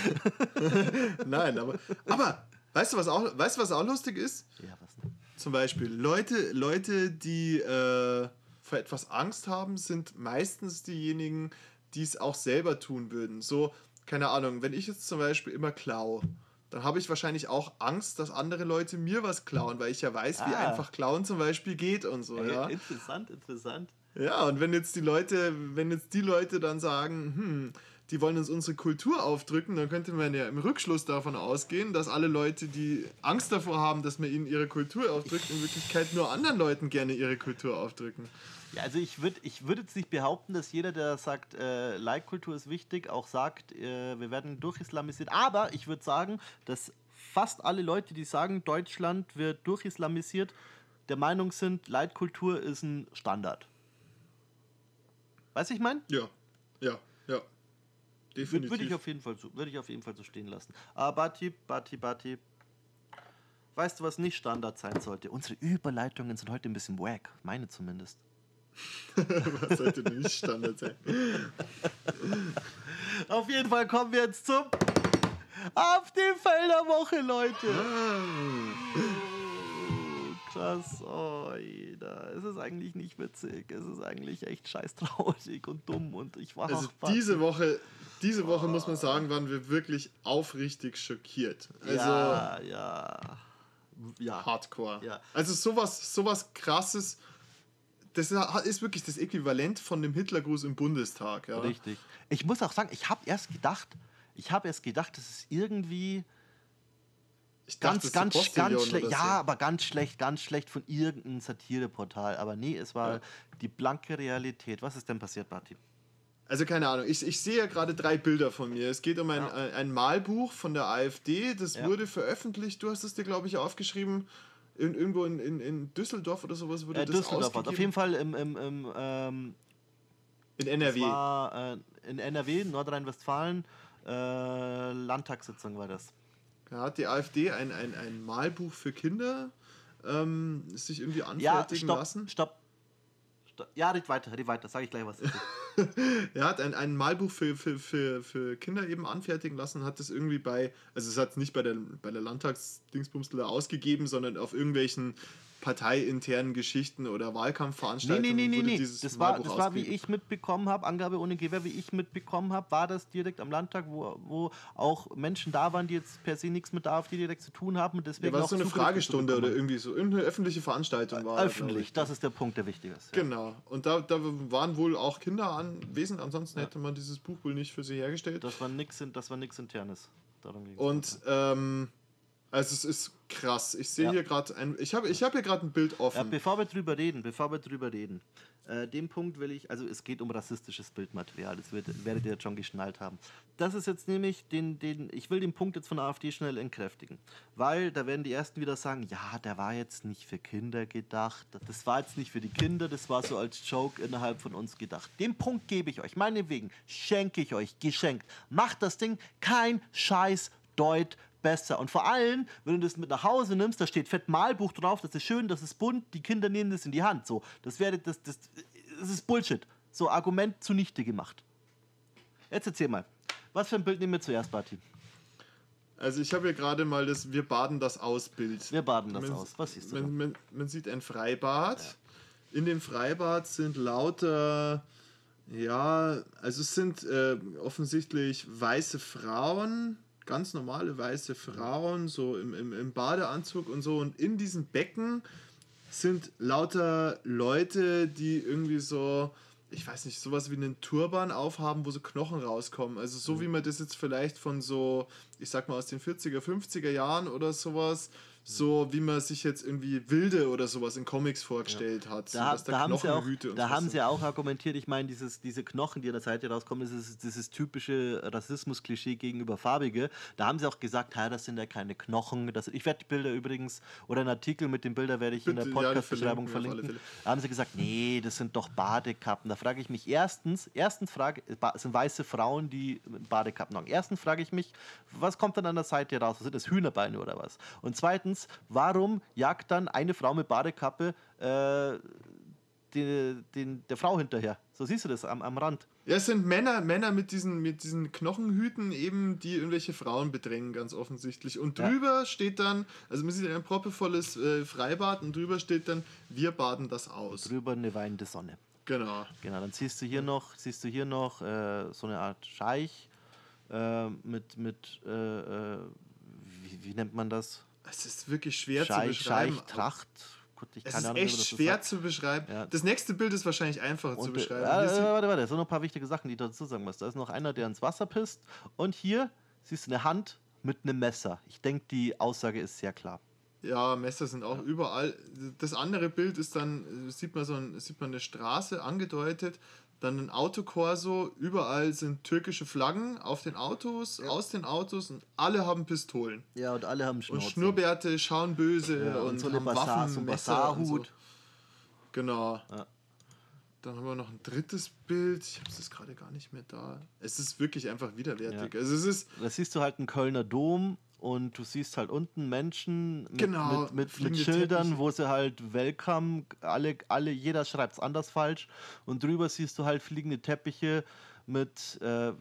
Nein, aber, aber weißt, du, was auch, weißt du, was auch lustig ist? ja, was denn? Zum Beispiel Leute, Leute die äh, vor etwas Angst haben, sind meistens diejenigen, die es auch selber tun würden. So, keine Ahnung, wenn ich jetzt zum Beispiel immer klaue, dann habe ich wahrscheinlich auch Angst, dass andere Leute mir was klauen, weil ich ja weiß, wie Ah. einfach klauen zum Beispiel geht und so. Ja, Interessant, interessant. ja und wenn jetzt die Leute, wenn jetzt die Leute dann sagen, hm, die wollen uns unsere Kultur aufdrücken, dann könnte man ja im Rückschluss davon ausgehen, dass alle Leute, die Angst davor haben, dass man ihnen ihre Kultur aufdrückt, in Wirklichkeit nur anderen Leuten gerne ihre Kultur aufdrücken. Ja, also ich würde ich würd jetzt nicht behaupten, dass jeder, der sagt, äh, Like-Kultur ist wichtig, auch sagt, äh, wir werden durchislamisiert. Aber ich würde sagen, dass fast alle Leute, die sagen, Deutschland wird durchislamisiert, der Meinung sind, Leitkultur ist ein Standard. Weißt du, ich meine? Ja, ja, Würde Definitiv. würd ich, auf jeden Fall so- würde ich auf jeden Fall so stehen lassen. Aber Bati, Bati, Bati. Weißt du, was nicht Standard sein sollte? Unsere Überleitungen sind heute ein bisschen wack. Meine zumindest. Was sollte nicht Standard sein? Auf jeden Fall kommen wir jetzt zum Auf die Felder Woche, Leute. Oh, krass. Oh, jeder. Es ist eigentlich nicht witzig. Es ist eigentlich echt scheiß traurig und dumm und ich war Also diese Woche, diese Woche muss man sagen, waren wir wirklich aufrichtig schockiert. Also ja, ja. Ja. Hardcore. Ja. Also sowas, sowas krasses. Das ist wirklich das Äquivalent von dem Hitlergruß im Bundestag. Ja. Richtig. Ich muss auch sagen, ich habe erst gedacht, ich habe erst gedacht, das ist irgendwie Ich dachte, ganz, ist ganz, ganz schlecht. Ja, so. aber ganz schlecht, ganz schlecht von irgendeinem Satireportal. Aber nee, es war Ja. die blanke Realität. Was ist denn passiert, Barty? Also keine Ahnung, ich, ich sehe ja gerade drei Bilder von mir. Es geht um ein, Ja. ein, Malbuch von der AfD, das Ja. wurde veröffentlicht, du hast es dir, glaube ich, aufgeschrieben, in, irgendwo in, in, in Düsseldorf oder sowas wurde Äh, das Düsseldorf. ausgegeben. Auf jeden Fall im, im, im ähm, in NRW. war äh, in NRW, Nordrhein-Westfalen, äh, Landtagssitzung war das. Da hat die AfD ein, ein, ein Malbuch für Kinder ähm, sich irgendwie Ja, anfertigen stopp, lassen. stopp. stopp. Ja, red weiter, red weiter, sag ich gleich was. Er hat ein, ein Malbuch für, für, für, für Kinder eben anfertigen lassen, hat das irgendwie bei, also es hat es nicht bei der, bei der Landtagsdingsbumsler ausgegeben, sondern auf irgendwelchen parteiinternen Geschichten oder Nee, Wahlkampfveranstaltungen nee, nee, nee, nee. dieses Das war, Malbuch das war, wie ich mitbekommen habe, Angabe ohne Gewehr, wie ich mitbekommen habe, war das direkt am Landtag, wo, wo auch Menschen da waren, die jetzt per se nichts mit der AfD direkt zu tun haben und Ja, deswegen war auch so eine Zugriff Fragestunde oder irgendwie so, irgendeine öffentliche Veranstaltung war. Öffentlich, ich. das ist der Punkt, der wichtig ist. Ja. Genau. Und da, da waren wohl auch Kinder anwesend, ansonsten hätte man dieses Buch wohl nicht für sie hergestellt. Das war das nix internes. Darum ging's. Und ähm, also es ist krass. Ich sehe Ja. hier gerade ein, ich habe ich hab hier gerade ein Bild offen. Ja, bevor wir drüber reden, bevor wir drüber reden, äh, den Punkt will ich, also es geht um rassistisches Bildmaterial, das wird, werdet ihr jetzt schon geschnallt haben. Das ist jetzt nämlich den, den, ich will den Punkt jetzt von der AfD schnell entkräftigen, weil da werden die Ersten wieder sagen, ja, der war jetzt nicht für Kinder gedacht, das war jetzt nicht für die Kinder, das war so als Joke innerhalb von uns gedacht. Den Punkt gebe ich euch, meinetwegen, schenke ich euch, geschenkt. Macht das Ding kein Scheiß Deut besser. Und vor allem, wenn du das mit nach Hause nimmst, da steht fett Malbuch drauf, das ist schön, das ist bunt, die Kinder nehmen das in die Hand. So, das wäre das, das, das ist Bullshit. So, Argument zunichte gemacht. Jetzt erzähl mal. Was für ein Bild nehmen wir zuerst, Barty? Also ich habe hier gerade mal das Wir baden das aus Bild. Wir baden das Man- aus. Was siehst du? Man, man, man sieht ein Freibad. In dem Freibad sind lauter, ja, also es sind äh, offensichtlich weiße Frauen, ganz normale weiße Frauen, so im, im, im Badeanzug und so. Und in diesem Becken sind lauter Leute, die irgendwie so, ich weiß nicht, sowas wie einen Turban aufhaben, wo so Knochen rauskommen. Also so wie man das jetzt vielleicht von so, ich sag mal aus den 40er, 50er Jahren oder sowas, so wie man sich jetzt irgendwie Wilde oder sowas in Comics vorgestellt hat. So, Da, dass da, haben sie auch, da haben sie auch argumentiert, ich meine, dieses, diese Knochen, die an der Seite rauskommen, das ist dieses typische Rassismus-Klischee gegenüber Farbige. Da haben sie auch gesagt, ja, das sind ja keine Knochen. Das, ich werde die Bilder übrigens, oder einen Artikel mit den Bildern werde ich in der Bitte, ja, Podcast-Beschreibung verlinken verlinken. Da haben sie gesagt, nee, das sind doch Badekappen. Da frage ich mich erstens, erstens frage, ba- sind weiße Frauen, die Badekappen haben. Erstens frage ich mich, was kommt dann an der Seite raus? Sind das Hühnerbeine oder was? Und zweitens, warum jagt dann eine Frau mit Badekappe äh, den, den, der Frau hinterher? So siehst du das am, am Rand. Ja, es sind Männer, Männer mit diesen, mit diesen Knochenhüten eben, die irgendwelche Frauen bedrängen, ganz offensichtlich. Und Ja. drüber steht dann, also man sieht ein proppevolles äh, Freibad und drüber steht dann, wir baden das aus. Drüber eine weinende Sonne. Genau. Genau, dann siehst du hier noch, siehst du hier noch äh, so eine Art Scheich äh, mit, mit äh, äh, wie, wie nennt man das? Es ist wirklich schwer zu Scheich, beschreiben. Scheich, Tracht. Gut, ich Es ist Ahnung, echt schwer sagt. zu beschreiben. Ja. Das nächste Bild ist wahrscheinlich einfacher zu Und, äh, beschreiben. ja, äh, sieht- warte, warte, es sind noch ein paar wichtige Sachen, die du dazu sagen musst. Da ist noch einer, der ins Wasser pisst. Und hier siehst du eine Hand mit einem Messer. Ich denke, die Aussage ist sehr klar. Ja, Messer sind auch überall. Das andere Bild ist dann, äh, sieht man so ein, sieht man eine Straße angedeutet, dann ein Autokorso, überall sind türkische Flaggen auf den Autos, aus den Autos und alle haben Pistolen. Ja, und alle haben Und Schnauze. Schnurrbärte, schauen böse ja, und, und so haben Basar, Waffen, so und so. Basarhut. Genau. Dann haben wir noch ein drittes Bild. Ich habe es gerade gar nicht mehr da. Es ist wirklich einfach widerwärtig. Ja. Also es ist Da siehst du halt einen Kölner Dom und du siehst halt unten Menschen mit, Genau, mit, mit, mit Schildern, Teppiche. wo sie halt Welcome, alle, alle, jeder schreibt es anders falsch und drüber siehst du halt fliegende Teppiche mit, äh,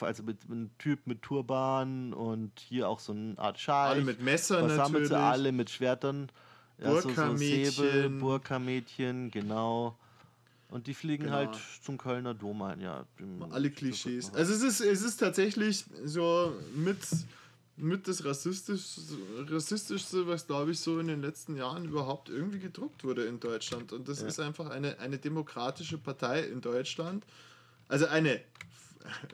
also mit, mit einem Typ mit Turban und hier auch so eine Art Scheich. alle mit Messern natürlich. sie alle mit Schwertern. Ja, so, so Burka-Mädchen. Burka-Mädchen, genau. Und die fliegen Genau. halt zum Kölner Dom ein, ja. Alle Klischees. Also es ist, es ist tatsächlich so mit, mit das rassistisch, rassistischste, was glaube ich so in den letzten Jahren überhaupt irgendwie gedruckt wurde in Deutschland. Und das Ja. ist einfach eine, eine demokratische Partei in Deutschland. Also eine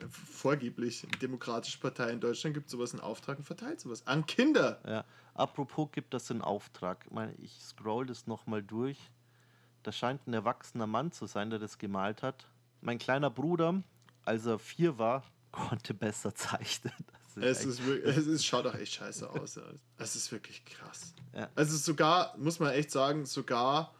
vorgeblich demokratische Partei in Deutschland gibt sowas in Auftrag und verteilt sowas an Kinder. Ja. Apropos gibt das in Auftrag. Ich meine, ich scroll das nochmal durch. Da scheint ein erwachsener Mann zu sein, der das gemalt hat. Mein kleiner Bruder, als er vier war, konnte besser zeichnen. Das Es ist wirklich, es ist, schaut auch echt scheiße aus. Es ist wirklich krass. Ja. Also sogar, muss man echt sagen, sogar,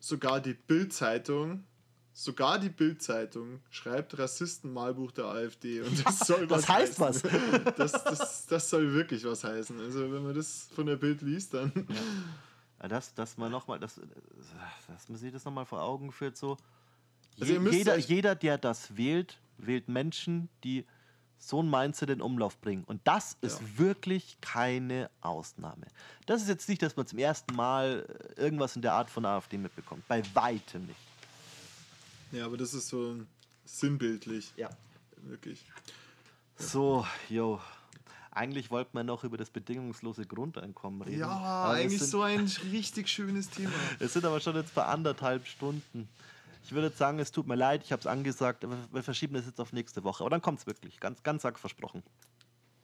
sogar die Bild-Zeitung, sogar die Bild-Zeitung schreibt Rassistenmalbuch der AfD. Und das soll Das was heißt heißen. Das, das, das soll wirklich was heißen. Also wenn man das von der Bild liest, dann. Ja, dass, dass man nochmal, dass, dass man sich das nochmal vor Augen führt, so. Also Je, müsst jeder, jeder, der das wählt, wählt Menschen, die so ein Mindset in Umlauf bringen. Und das ist Ja. wirklich keine Ausnahme. Das ist jetzt nicht, dass man zum ersten Mal äh, irgendwas in der Art von AfD mitbekommt. Bei weitem nicht. Ja, aber das ist so sinnbildlich. Ja. Wirklich. So, jo. Eigentlich wollten wir noch über das bedingungslose Grundeinkommen reden. Ja, aber eigentlich sind, so ein richtig schönes Thema. Es sind aber schon jetzt bei anderthalb Stunden. Ich würde jetzt sagen, es tut mir leid, ich habe es angesagt, aber wir verschieben das jetzt auf nächste Woche. Aber dann kommt es wirklich. Ganz, ganz arg versprochen.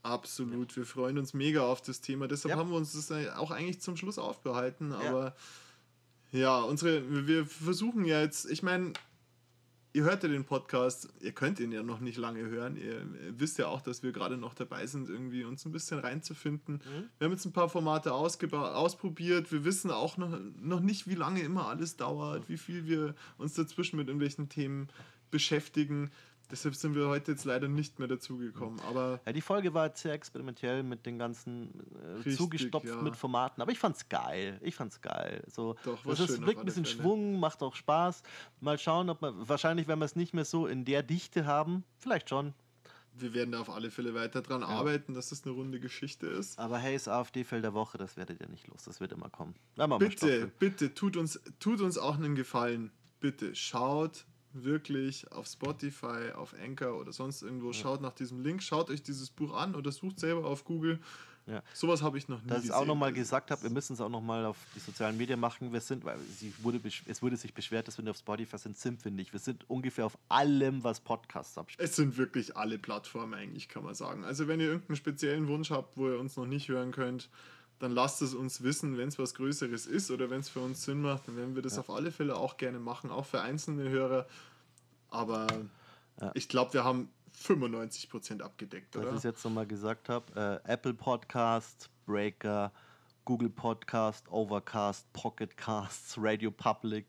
Absolut, wir freuen uns mega auf das Thema. Deshalb Ja. haben wir uns das auch eigentlich zum Schluss aufbehalten. Ja. Aber ja, unsere, wir versuchen ja jetzt, ich meine, ihr hört ja den Podcast, ihr könnt ihn ja noch nicht lange hören. Ihr wisst ja auch, dass wir gerade noch dabei sind, irgendwie uns ein bisschen reinzufinden. Wir haben jetzt ein paar Formate ausprobiert. Wir wissen auch noch, noch nicht, wie lange immer alles dauert, wie viel wir uns dazwischen mit irgendwelchen Themen beschäftigen. Deshalb sind wir heute jetzt leider nicht mehr dazugekommen. Aber Ja, die Folge war jetzt sehr experimentell mit den ganzen äh, Richtig, zugestopft ja. mit Formaten, aber ich fand's geil. Ich fand's geil. So, Doch, war das ist, schön bringt ein bisschen Fälle. Schwung, macht auch Spaß. Mal schauen, ob wir wahrscheinlich, wenn wir es nicht mehr so in der Dichte haben, vielleicht schon. wir werden da auf alle Fälle weiter dran arbeiten, dass das eine runde Geschichte ist. Aber hey, das AfD-Fell der Woche, das werdet ihr nicht los. Das wird immer kommen. Bitte, bitte, tut uns, tut uns auch einen Gefallen. Bitte schaut wirklich auf Spotify, auf Anchor oder sonst irgendwo, schaut nach diesem Link, schaut euch dieses Buch an oder sucht selber auf Google. Ja. Sowas habe ich noch nie Dass ich gesehen. auch nochmal Also, gesagt habe, wir müssen es auch nochmal auf die sozialen Medien machen. Wir sind, weil sie wurde, es wurde sich beschwert, dass wir nicht auf Spotify sind, sind wir nicht. Wir sind ungefähr auf allem, was Podcasts abspielt. Es sind wirklich alle Plattformen eigentlich, kann man sagen. Also wenn ihr irgendeinen speziellen Wunsch habt, wo ihr uns noch nicht hören könnt, dann lasst es uns wissen, wenn es was Größeres ist oder wenn es für uns Sinn macht, dann werden wir das auf alle Fälle auch gerne machen, auch für einzelne Hörer. Aber ich glaube, wir haben 95% abgedeckt, Dass oder? ich es jetzt nochmal gesagt habe. Äh, Apple Podcast, Breaker, Google Podcast, Overcast, Pocket Casts, Radio Public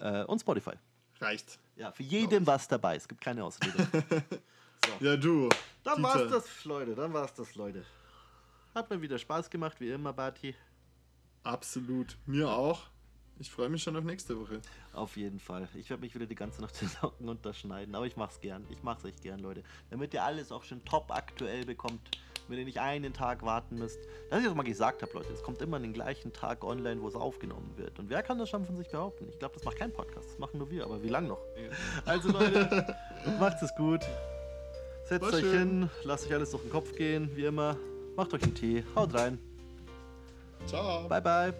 äh, und Spotify. Reicht. Ja, für jeden was dabei. Es gibt keine Ausrede. Ja, du. Dann Dieter. war's das, Leute. Dann war's das, Leute. Hat mir wieder Spaß gemacht, wie immer, Barty. Absolut. Mir auch. Ich freue mich schon auf nächste Woche. Auf jeden Fall. Ich werde mich wieder die ganze Nacht Socken unterschneiden, aber ich mach's gern. Ich mach's echt gern, Leute. Damit ihr alles auch schon top aktuell bekommt, wenn ihr nicht einen Tag warten müsst. Dass ich das mal gesagt habe, Leute, es kommt immer an den gleichen Tag online, wo es aufgenommen wird. Und wer kann das schon von sich behaupten? Ich glaube, das macht kein Podcast, das machen nur wir, aber wie lang noch? Also Leute, macht's es gut. Setzt euch hin, lasst euch alles durch den Kopf gehen, wie immer. Macht euch einen Tee, haut rein. Ciao. Bye bye.